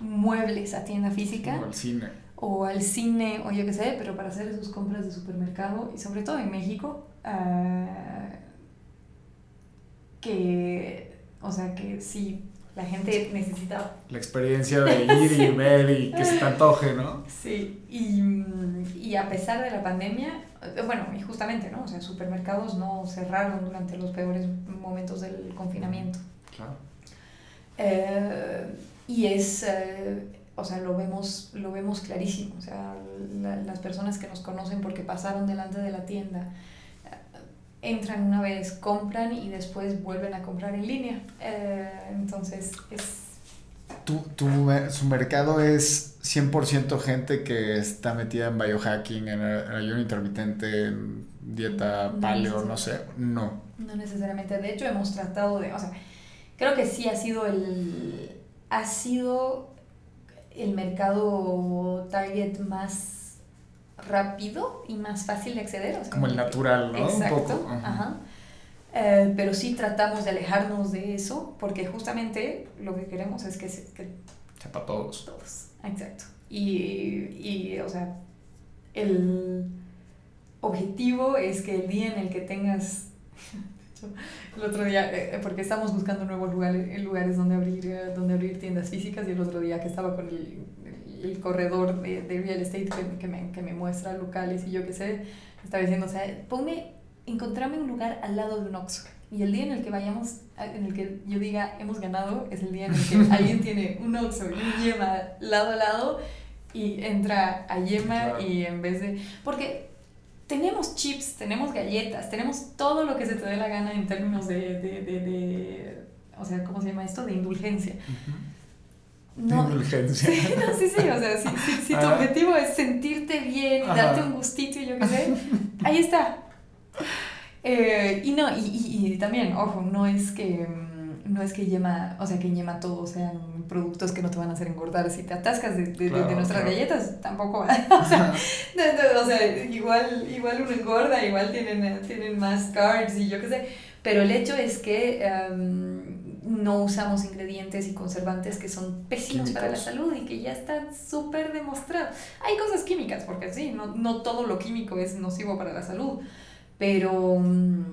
muebles a tienda física O al cine. o al cine o yo qué sé, pero para hacer sus compras de supermercado y sobre todo en México, ah, que, o sea, que sí, la gente necesita La experiencia de ir y ver y que se te antoje, ¿no? Sí, y, y a pesar de la pandemia, bueno, y justamente, ¿no? O sea, supermercados no cerraron durante los peores momentos del confinamiento. Claro. Eh, y es, eh, o sea, lo vemos, lo vemos clarísimo. O sea, la- las personas que nos conocen porque pasaron delante de la tienda, entran una vez, compran y después vuelven a comprar en línea. Eh, entonces, es... Tu, tu, me- su mercado es 100% gente que está metida en biohacking, en ayuno intermitente, en dieta No paleo, no sé. No. No necesariamente. De hecho, hemos tratado de. O sea, creo que sí ha sido el. Ha sido el mercado target más rápido y más fácil de acceder. o sea, Como el natural, ¿no? Exacto. Un poco. Ajá. ajá. Eh, pero sí tratamos de alejarnos de eso porque justamente lo que queremos es que, se- que Para todos. todos. Exacto. Y, y, o sea, el objetivo es que el día en el que tengas. El otro día, eh, porque estamos buscando nuevos lugares, lugares donde abrir, eh, donde abrir tiendas físicas, y el otro día que estaba con el, el, corredor de, de real estate que, que, me, que me muestra locales y yo qué sé, estaba diciendo, o sea, ponme, encontrame un lugar al lado de un Oxxo. Y el día en el que vayamos, en el que yo diga hemos ganado, es el día en el que alguien tiene un Oxxo y un Yema lado a lado y entra a Yema Claro. y en vez de... Porque tenemos chips, tenemos galletas, tenemos todo lo que se te dé la gana en términos de... de, de, de- o sea, ¿cómo se llama esto? De indulgencia. No, Indulgencia. Sí, no, sí, sí, o sea, si, si, si tu objetivo es sentirte bien y Ajá. darte un gustito y yo qué sé, ahí está. Eh, y no, y, y, y también, ojo, no es que mm, no es que Yema, o sea, que Yema todo sean productos que no te van a hacer engordar. Si te atascas de, de- Claro, nuestras claro. galletas, tampoco. O sea, de- o sea, igual, igual uno engorda, igual tienen, tienen más carbs y yo qué sé. Pero el hecho es que em, no usamos ingredientes y conservantes que son pésimos para la salud y que ya están súper demostrados. Hay cosas químicas, porque sí, no, no todo lo químico es nocivo para la salud, pero, mm,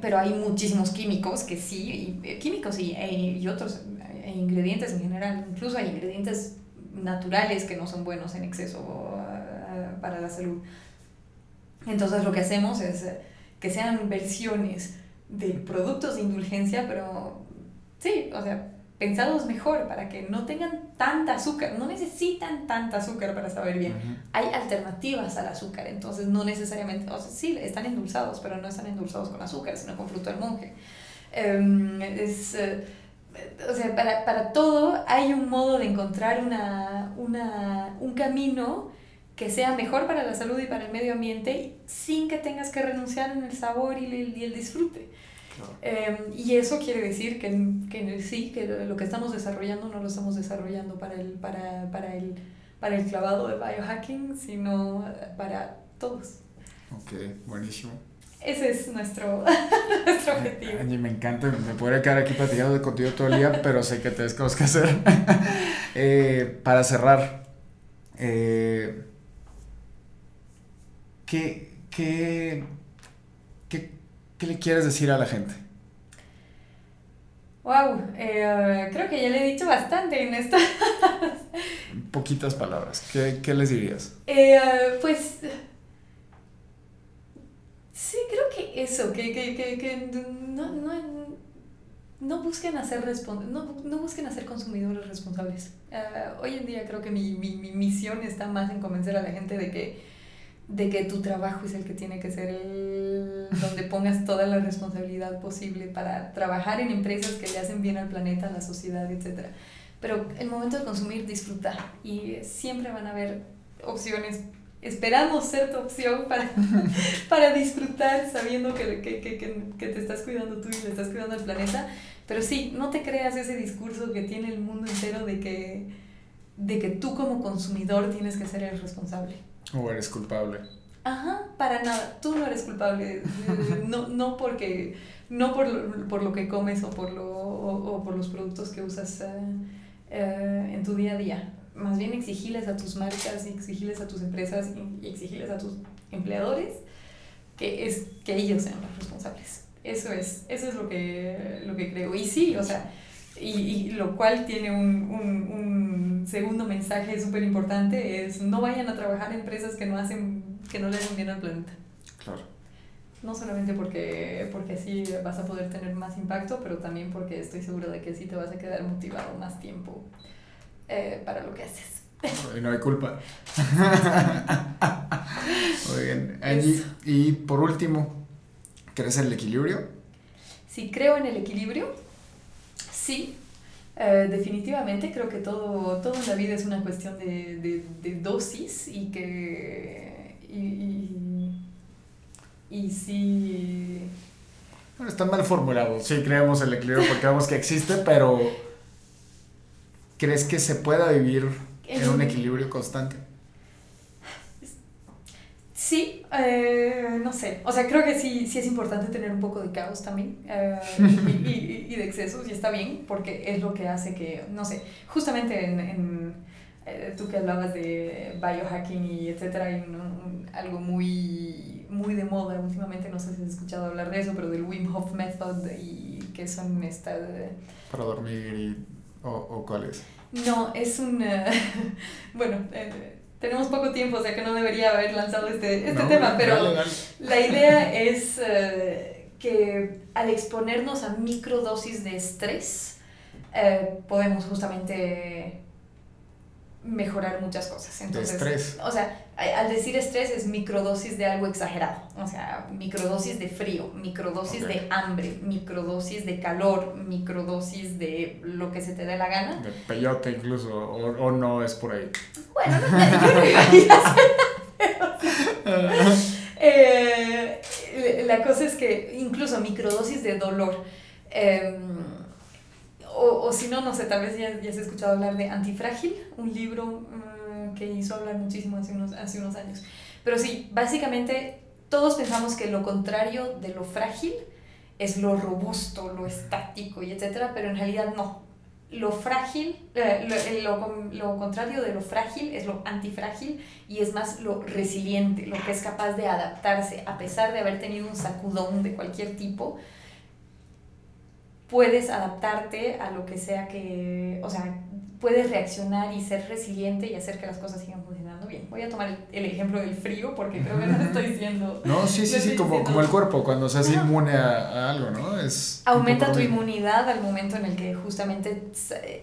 pero hay muchísimos químicos que sí, y, eh, químicos y, e, y otros e ingredientes en general, incluso hay ingredientes naturales que no son buenos en exceso uh, para la salud. Entonces lo que hacemos es que sean versiones de productos de indulgencia, pero sí, o sea, pensados mejor para que no tengan tanta azúcar, no necesitan tanta azúcar para saber bien. Hay alternativas al azúcar, entonces no necesariamente, o sea, sí, están endulzados, pero no están endulzados con azúcar, sino con fruto del monje. Um, es, uh, o sea, para, para, todo hay un modo de encontrar una, una, un camino que sea mejor para la salud y para el medio ambiente sin que tengas que renunciar en el sabor y el, y el disfrute. Em, y eso quiere decir que, que, sí, que lo que estamos desarrollando no lo estamos desarrollando para el, para, para el, para el clavado de biohacking, sino para todos. Ok, buenísimo. Ese es nuestro, nuestro objetivo. Angie, me encanta, me podría quedar aquí platicando contigo todo el día, pero sé que tienes cosas que hacer. eh, para cerrar, eh, ¿qué, qué, qué, ¿qué le quieres decir a la gente? Wow, eh, creo que ya le he dicho bastante en esto. Poquitas palabras, ¿qué, qué les dirías? Eh, pues sí, creo que eso, que, que, que, que no, no, no, busquen hacer no, no, busquen hacer consumidores responsables. Uh, hoy en día creo que mi, mi, mi misión está más en convencer a la gente de que de que tu trabajo es el que tiene que ser el donde pongas toda la responsabilidad posible para trabajar en empresas que le hacen bien al planeta, a la sociedad, etc. Pero el momento de consumir, disfrutar. Y siempre van a haber opciones. Esperamos ser tu opción para, para disfrutar sabiendo que, que, que, que te estás cuidando tú y le estás cuidando al planeta. Pero sí, no te creas ese discurso que tiene el mundo entero de que, de que tú como consumidor tienes que ser el responsable o eres culpable. Ajá, para nada. Tú no eres culpable. No, no porque. No por lo, por lo que comes o por, lo, o, por los productos que usas eh, en tu día a día. Más bien exigiles a tus marcas exigiles a tus empresas y exigiles a tus empleadores que, es, que ellos sean los responsables. Eso es, eso es lo que, lo que creo. Y sí, o sea, y, y lo cual tiene un, un, un segundo mensaje súper importante, es no vayan a trabajar en empresas que no, hacen, que no le hacen bien al planeta. Claro. No solamente porque, porque así vas a poder tener más impacto, pero también porque estoy segura de que así te vas a quedar motivado más tiempo eh, para lo que haces. Y no hay culpa. Muy bien. Angie, y por último, ¿crees en el equilibrio? Sí, creo en el equilibrio Sí, eh, definitivamente creo que todo, todo en la vida es una cuestión de, de, de dosis y que... Y, y, y sí... Bueno, está mal formulado. Sí, creemos el equilibrio porque vemos que existe, pero ¿crees que se pueda vivir en un equilibrio constante? Sí, eh, no sé. O sea, creo que sí, sí es importante tener un poco de caos también eh, y, y, y, de excesos, y está bien, porque es lo que hace que, no sé, justamente en, en eh, tú que hablabas de biohacking y etcétera, hay un, algo muy, muy de moda últimamente, no sé si has escuchado hablar de eso, pero del Wim Hof Method y que son estas... Para dormir y, o, o cuál es. No, es un... bueno tenemos poco tiempo, o sea que no debería haber lanzado este, este tema, pero dale, dale. la idea es uh, que al exponernos a microdosis de estrés, uh, podemos justamente mejorar muchas cosas. Entonces, de estrés. O sea, al decir estrés es microdosis de algo exagerado. O sea, microdosis de frío, microdosis okay. de hambre, microdosis de calor, microdosis de lo que se te dé la gana. De peyote incluso, o, o no es por ahí. Bueno, no, yo no iba a eh, La cosa es que incluso microdosis de dolor. Eh, o, o si no, no sé, tal vez ya, ya has escuchado hablar de Antifrágil, un libro que hizo hablar muchísimo hace unos, hace unos años. Pero sí, básicamente todos pensamos que lo contrario de lo frágil es lo robusto, lo estático y etcétera, pero en realidad no. Lo frágil, eh, lo, lo, contrario de lo frágil es lo antifrágil y es más lo resiliente, lo que es capaz de adaptarse a pesar de haber tenido un sacudón de cualquier tipo, puedes adaptarte a lo que sea que, o sea, puedes reaccionar y ser resiliente y hacer que las cosas sigan funcionando bien. Voy a tomar el, ejemplo del frío porque creo que no estoy diciendo... No, sí, sí, sí, como, como el cuerpo cuando se hace inmune a, algo, ¿no? Es Aumenta tu inmunidad al momento en el que justamente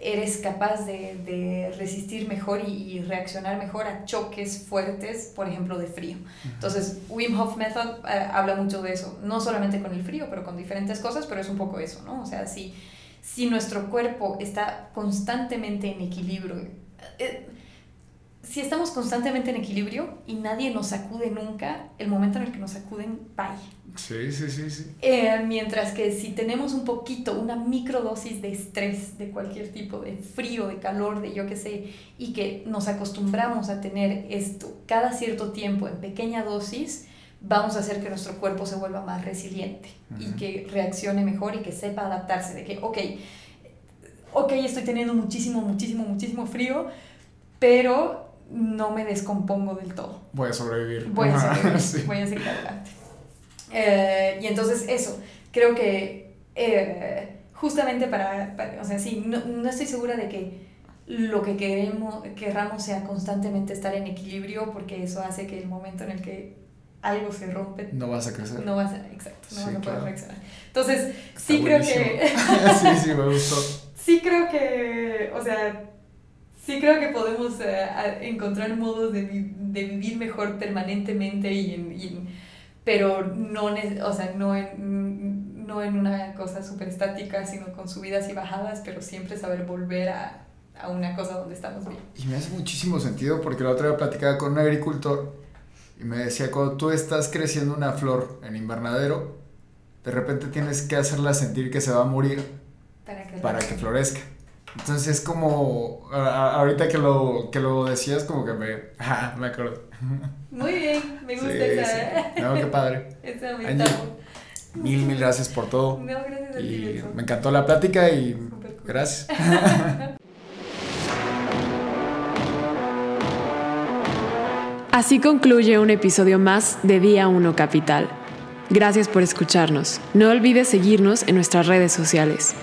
eres capaz de, de resistir mejor y, reaccionar mejor a choques fuertes, por ejemplo, de frío. Entonces, Wim Hof Method eh, habla mucho de eso, no solamente con el frío, pero con diferentes cosas, pero es un poco eso, ¿no? O sea, si si nuestro cuerpo está constantemente en equilibrio, eh, si estamos constantemente en equilibrio y nadie nos sacude nunca, el momento en el que nos sacuden, bye. Sí, sí, sí, sí. Eh, mientras que si tenemos un poquito, una microdosis de estrés, de cualquier tipo, de frío, de calor, de yo qué sé, y que nos acostumbramos a tener esto cada cierto tiempo en pequeña dosis, vamos a hacer que nuestro cuerpo se vuelva más resiliente y que reaccione mejor y que sepa adaptarse, de que, ok, ok, estoy teniendo muchísimo, muchísimo, muchísimo frío, pero no me descompongo del todo. Voy a sobrevivir. Voy a sobrevivir, voy a seguir adelante. Eh, y entonces eso, creo que eh, justamente para, o sea, sí, no, no, estoy segura de que lo que queremos, querramos sea constantemente estar en equilibrio, porque eso hace que el momento en el que algo se rompe. No vas a crecer. No vas a, exacto, no vas a poder reaccionar. Entonces, sí creo que... sí, sí, me gustó. Sí creo que, o sea, sí creo que podemos eh, encontrar modos de, de, vivir mejor permanentemente y en, y pero no, o sea, no en, no en una cosa súper estática, sino con subidas y bajadas, pero siempre saber volver a, a una cosa donde estamos bien. Y me hace muchísimo sentido porque la otra vez platicaba con un agricultor y me decía, cuando tú estás creciendo una flor en invernadero, de repente tienes que hacerla sentir que se va a morir para que, florezca. Entonces es como, ahorita que lo, que lo decías, como que me, ah, me acuerdo. Muy bien, me gusta esa. No, qué padre. Esa me Mil, mil gracias por todo. No, gracias a y me encantó la plática y gracias. Así concluye un episodio más de Día 1 Capital. Gracias por escucharnos. No olvides seguirnos en nuestras redes sociales.